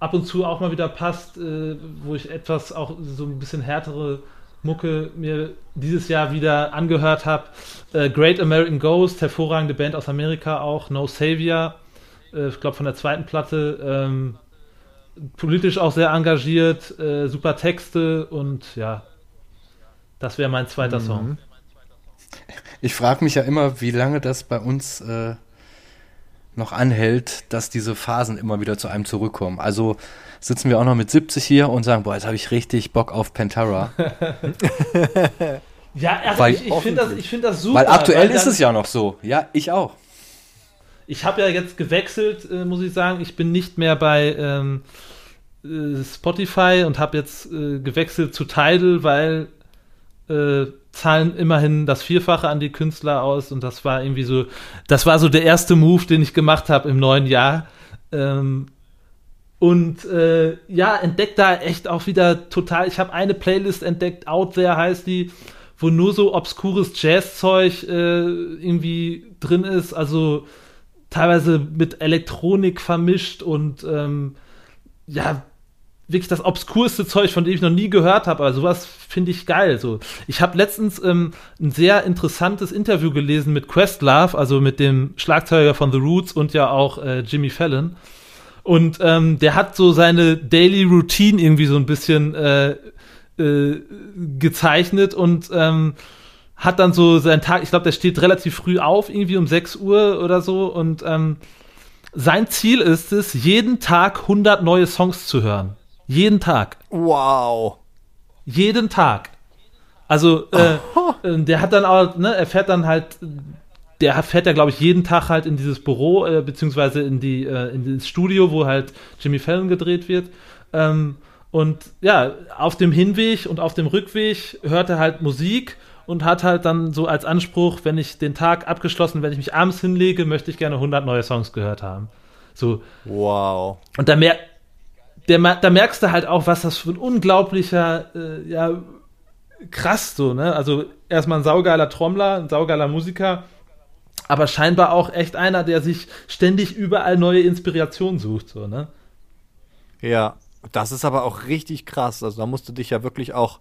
ab und zu auch mal wieder passt, äh, wo ich etwas auch so ein bisschen härtere Mucke mir dieses Jahr wieder angehört habe. Äh, Great American Ghost, hervorragende Band aus Amerika auch, No Savior, äh, ich glaube von der zweiten Platte, ähm, politisch auch sehr engagiert, äh, super Texte und ja, das wäre mein zweiter Mhm. Song. Ich frage mich ja immer, wie lange das bei uns äh, noch anhält, dass diese Phasen immer wieder zu einem zurückkommen. Also sitzen wir auch noch mit 70 hier und sagen, boah, jetzt habe ich richtig Bock auf Pantera. Ja, also Weil- ich, ich finde das, ich find das super. Weil aktuell ist dann- es ja noch so. Ja, ich auch. Ich habe ja jetzt gewechselt, äh, muss ich sagen. Ich bin nicht mehr bei ähm, äh, Spotify und habe jetzt äh, gewechselt zu Tidal, weil äh, zahlen immerhin das Vierfache an die Künstler aus und das war irgendwie so, das war so der erste Move, den ich gemacht habe im neuen Jahr. Ähm, und äh, ja, entdeckt da echt auch wieder total. Ich habe eine Playlist entdeckt, Out There heißt die, wo nur so obskures Jazzzeug äh, irgendwie drin ist. Also teilweise mit Elektronik vermischt und ähm, ja, wirklich das obskurste Zeug, von dem ich noch nie gehört habe. Aber sowas finde ich geil. So. Ich habe letztens ähm, ein sehr interessantes Interview gelesen mit Questlove, also mit dem Schlagzeuger von The Roots und ja auch äh, Jimmy Fallon. Und ähm, der hat so seine Daily Routine irgendwie so ein bisschen äh, äh, gezeichnet und ähm, hat dann so seinen Tag, ich glaube, der steht relativ früh auf, irgendwie um 6 Uhr oder so. Und ähm, sein Ziel ist es, jeden Tag 100 neue Songs zu hören. Jeden Tag. Wow. Jeden Tag. Also, äh, äh, der hat dann auch, ne, er fährt dann halt, der fährt ja, glaube ich, jeden Tag halt in dieses Büro, äh, beziehungsweise in, die, äh, in das Studio, wo halt Jimmy Fallon gedreht wird. Ähm, und ja, auf dem Hinweg und auf dem Rückweg hört er halt Musik und hat halt dann so als Anspruch, wenn ich den Tag abgeschlossen, wenn ich mich abends hinlege, möchte ich gerne 100 neue Songs gehört haben. So. Wow. Und da, mer der, da merkst du halt auch, was das für ein unglaublicher, äh, ja, krass so, ne? Also erstmal ein saugeiler Trommler, ein saugeiler Musiker, aber scheinbar auch echt einer, der sich ständig überall neue Inspirationen sucht, so, ne? Ja, das ist aber auch richtig krass. Also da musst du dich ja wirklich auch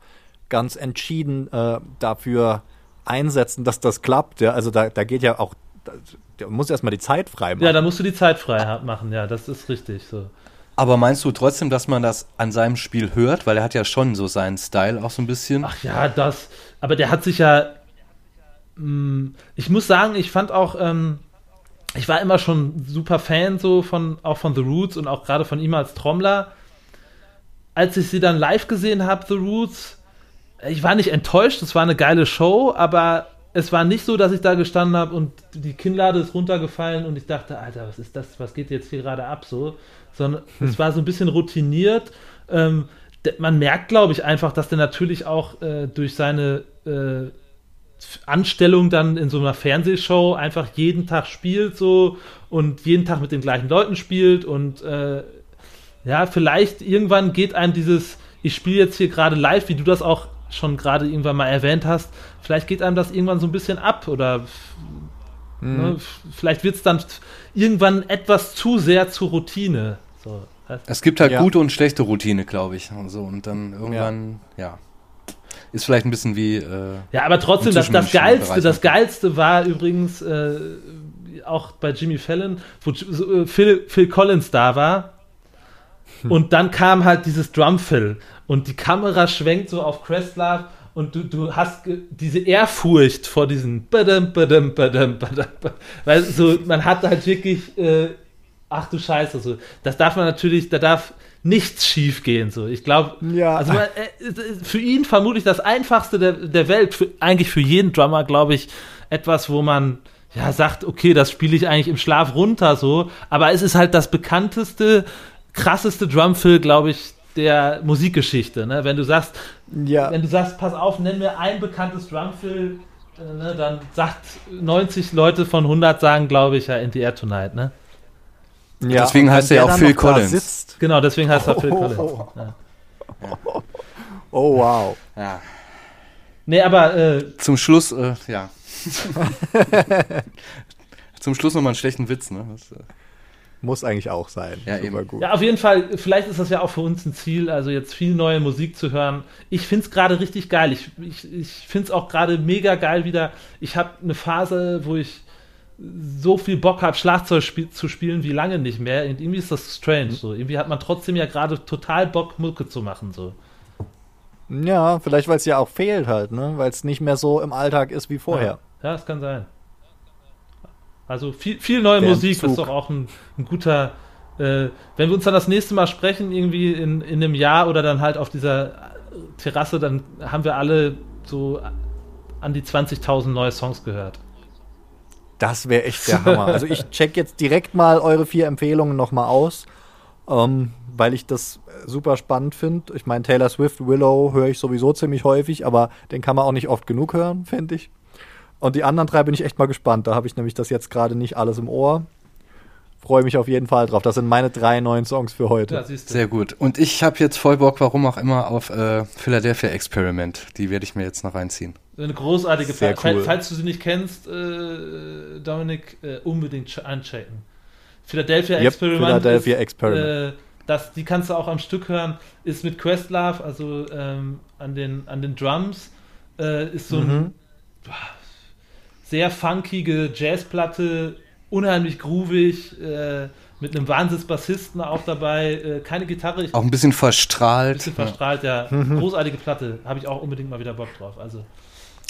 ganz entschieden äh, dafür einsetzen, dass das klappt. Ja? Also da, da geht ja auch, da, da muss erstmal die Zeit frei machen. Ja, da musst du die Zeit frei machen, ja, das ist richtig so. Aber meinst du trotzdem, dass man das an seinem Spiel hört? Weil er hat ja schon so seinen Style auch so ein bisschen. Ach ja, das. Aber der hat sich ja. Mh, mm, ich muss sagen, ich fand auch. Ähm, ich war immer schon super Fan so von auch von The Roots und auch gerade von ihm als Trommler. Als ich sie dann live gesehen habe, The Roots, ich war nicht enttäuscht, es war eine geile Show, aber es war nicht so, dass ich da gestanden habe und die Kinnlade ist runtergefallen und ich dachte, Alter, was ist das, was geht jetzt hier gerade ab so? Sondern hm. es war so ein bisschen routiniert. Ähm, man merkt, glaube ich, einfach, dass der natürlich auch äh, durch seine äh, Anstellung dann in so einer Fernsehshow einfach jeden Tag spielt so und jeden Tag mit den gleichen Leuten spielt und äh, ja, vielleicht irgendwann geht einem dieses, ich spiele jetzt hier gerade live, wie du das auch schon gerade irgendwann mal erwähnt hast, vielleicht geht einem das irgendwann so ein bisschen ab oder mhm. ne, vielleicht wird es dann irgendwann etwas zu sehr zur Routine. So, es gibt halt ja. gute und schlechte Routine, glaube ich. Und, so, und dann irgendwann, ja. ja. Ist vielleicht ein bisschen wie. Äh, ja, aber trotzdem, das, das Geilste, das Geilste war übrigens äh, auch bei Jimmy Fallon, wo äh, Phil, Phil Collins da war. Hm. Und dann kam halt dieses Drumfill und die Kamera schwenkt so auf Questlove und du, du hast diese Ehrfurcht vor diesen badam, badam, badam, badam, weil so man hat halt wirklich äh, ach du Scheiße so. Das darf man natürlich da darf nichts schief gehen so. Ich glaube ja. also man, äh, für ihn vermutlich das einfachste der, der Welt für, eigentlich für jeden Drummer glaube ich etwas wo man ja sagt okay das spiele ich eigentlich im Schlaf runter so. Aber es ist halt das bekannteste krasseste Drumfill glaube ich der Musikgeschichte. Ne? Wenn du sagst, ja. wenn du sagst, pass auf, nenn mir ein bekanntes Drumfill, äh, ne, dann sagt 90 Leute von 100 sagen, glaube ich, ja, In the Air Tonight. Ne? Ja, deswegen heißt er ja auch Phil Collins. Genau, deswegen heißt er oh, Phil Collins. Ja. Oh, wow. Ja. Nee, aber äh, zum Schluss, äh, ja. zum Schluss nochmal einen schlechten Witz, ne? Das, äh muss eigentlich auch sein. Ja, Super gut. Ja, auf jeden Fall, vielleicht ist das ja auch für uns ein Ziel, also jetzt viel neue Musik zu hören. Ich finde es gerade richtig geil. Ich, ich, ich finde es auch gerade mega geil wieder. Ich habe eine Phase, wo ich so viel Bock habe, Schlagzeug sp zu spielen wie lange nicht mehr. Und irgendwie ist das strange. So. Irgendwie hat man trotzdem ja gerade total Bock, Mucke zu machen. So. Ja, vielleicht weil es ja auch fehlt halt, ne? Weil es nicht mehr so im Alltag ist wie vorher. Ja, ja das kann sein. Also viel, viel neue Der Musik, Zug. das ist doch auch ein, ein guter. Äh, wenn wir uns dann das nächste Mal sprechen, irgendwie in, in einem Jahr oder dann halt auf dieser Terrasse, dann haben wir alle so an die 20.000 neue Songs gehört. Das wäre echt der Hammer. Also ich check jetzt direkt mal eure vier Empfehlungen nochmal aus, ähm, weil ich das super spannend finde. Ich meine, Taylor Swift, Willow höre ich sowieso ziemlich häufig, aber den kann man auch nicht oft genug hören, finde ich. Und die anderen drei bin ich echt mal gespannt. Da habe ich nämlich das jetzt gerade nicht alles im Ohr. Freue mich auf jeden Fall drauf. Das sind meine drei neuen Songs für heute. Ja, Sehr gut. Und ich habe jetzt voll Bock, warum auch immer, auf äh, Philadelphia Experiment. Die werde ich mir jetzt noch reinziehen. Eine großartige Sehr cool. falls, falls, du sie nicht kennst, äh, Dominik, äh, unbedingt anchecken. Philadelphia yep, Experiment. Philadelphia ist, Experiment. Äh, das, die kannst du auch am Stück hören. Ist mit Questlove, also ähm, an, den, an den Drums. Äh, ist so mhm. ein sehr funkige Jazzplatte, unheimlich groovig, äh, mit einem Wahnsinnsbassisten auch dabei, äh, keine Gitarre. auch ein bisschen verstrahlt. Ein bisschen verstrahlt, ja. ja. Großartige Platte, habe ich auch unbedingt mal wieder Bock drauf. Also.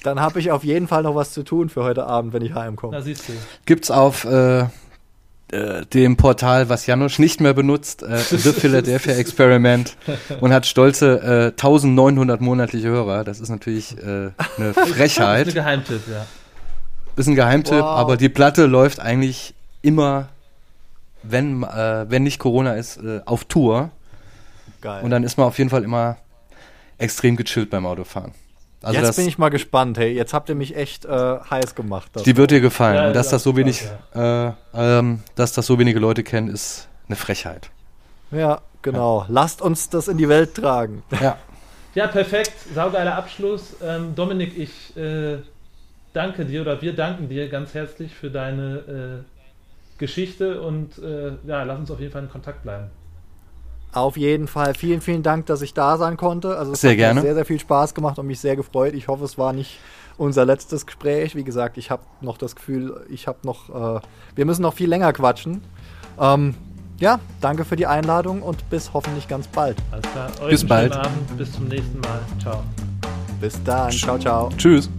Dann habe ich auf jeden Fall noch was zu tun für heute Abend, wenn ich heimkomme. Da siehst du. Gibt's auf äh, äh, dem Portal, was Janusz nicht mehr benutzt, äh, The Philadelphia Experiment und hat stolze äh, 1900 monatliche Hörer. Das ist natürlich äh, eine Frechheit. das ist ein Geheimtipp, ja. Ist ein Geheimtipp, wow. aber die Platte läuft eigentlich immer, wenn, äh, wenn nicht Corona ist, äh, auf Tour. Geil. Und dann ist man auf jeden Fall immer extrem gechillt beim Autofahren. Also jetzt das, bin ich mal gespannt, hey. Jetzt habt ihr mich echt äh, heiß gemacht. Die wird dir gefallen. Ja, dass ja, das so wenig, war's, äh, ähm, dass das so wenige Leute kennen, ist eine Frechheit. ja, genau. Lasst uns das in die Welt tragen. Ja. Ja, perfekt. Saugeiler Abschluss. Ähm, Dominik, ich äh, danke dir oder wir danken dir ganz herzlich für deine äh, Geschichte und äh, ja, lass uns auf jeden Fall in Kontakt bleiben. Auf jeden Fall. Vielen, vielen Dank, dass ich da sein konnte. Also es Sehr hat gerne. mir sehr, sehr viel Spaß gemacht und mich sehr gefreut. Ich hoffe, es war nicht unser letztes Gespräch. Wie gesagt, ich habe noch das Gefühl, ich habe noch, äh, wir müssen noch viel länger quatschen. Ähm, ja, danke für die Einladung und bis hoffentlich ganz bald. Alles klar. Euch Bis einen bald. Abend. Bis zum nächsten Mal. Ciao. Bis dann. Ciao, ciao. Tschüss.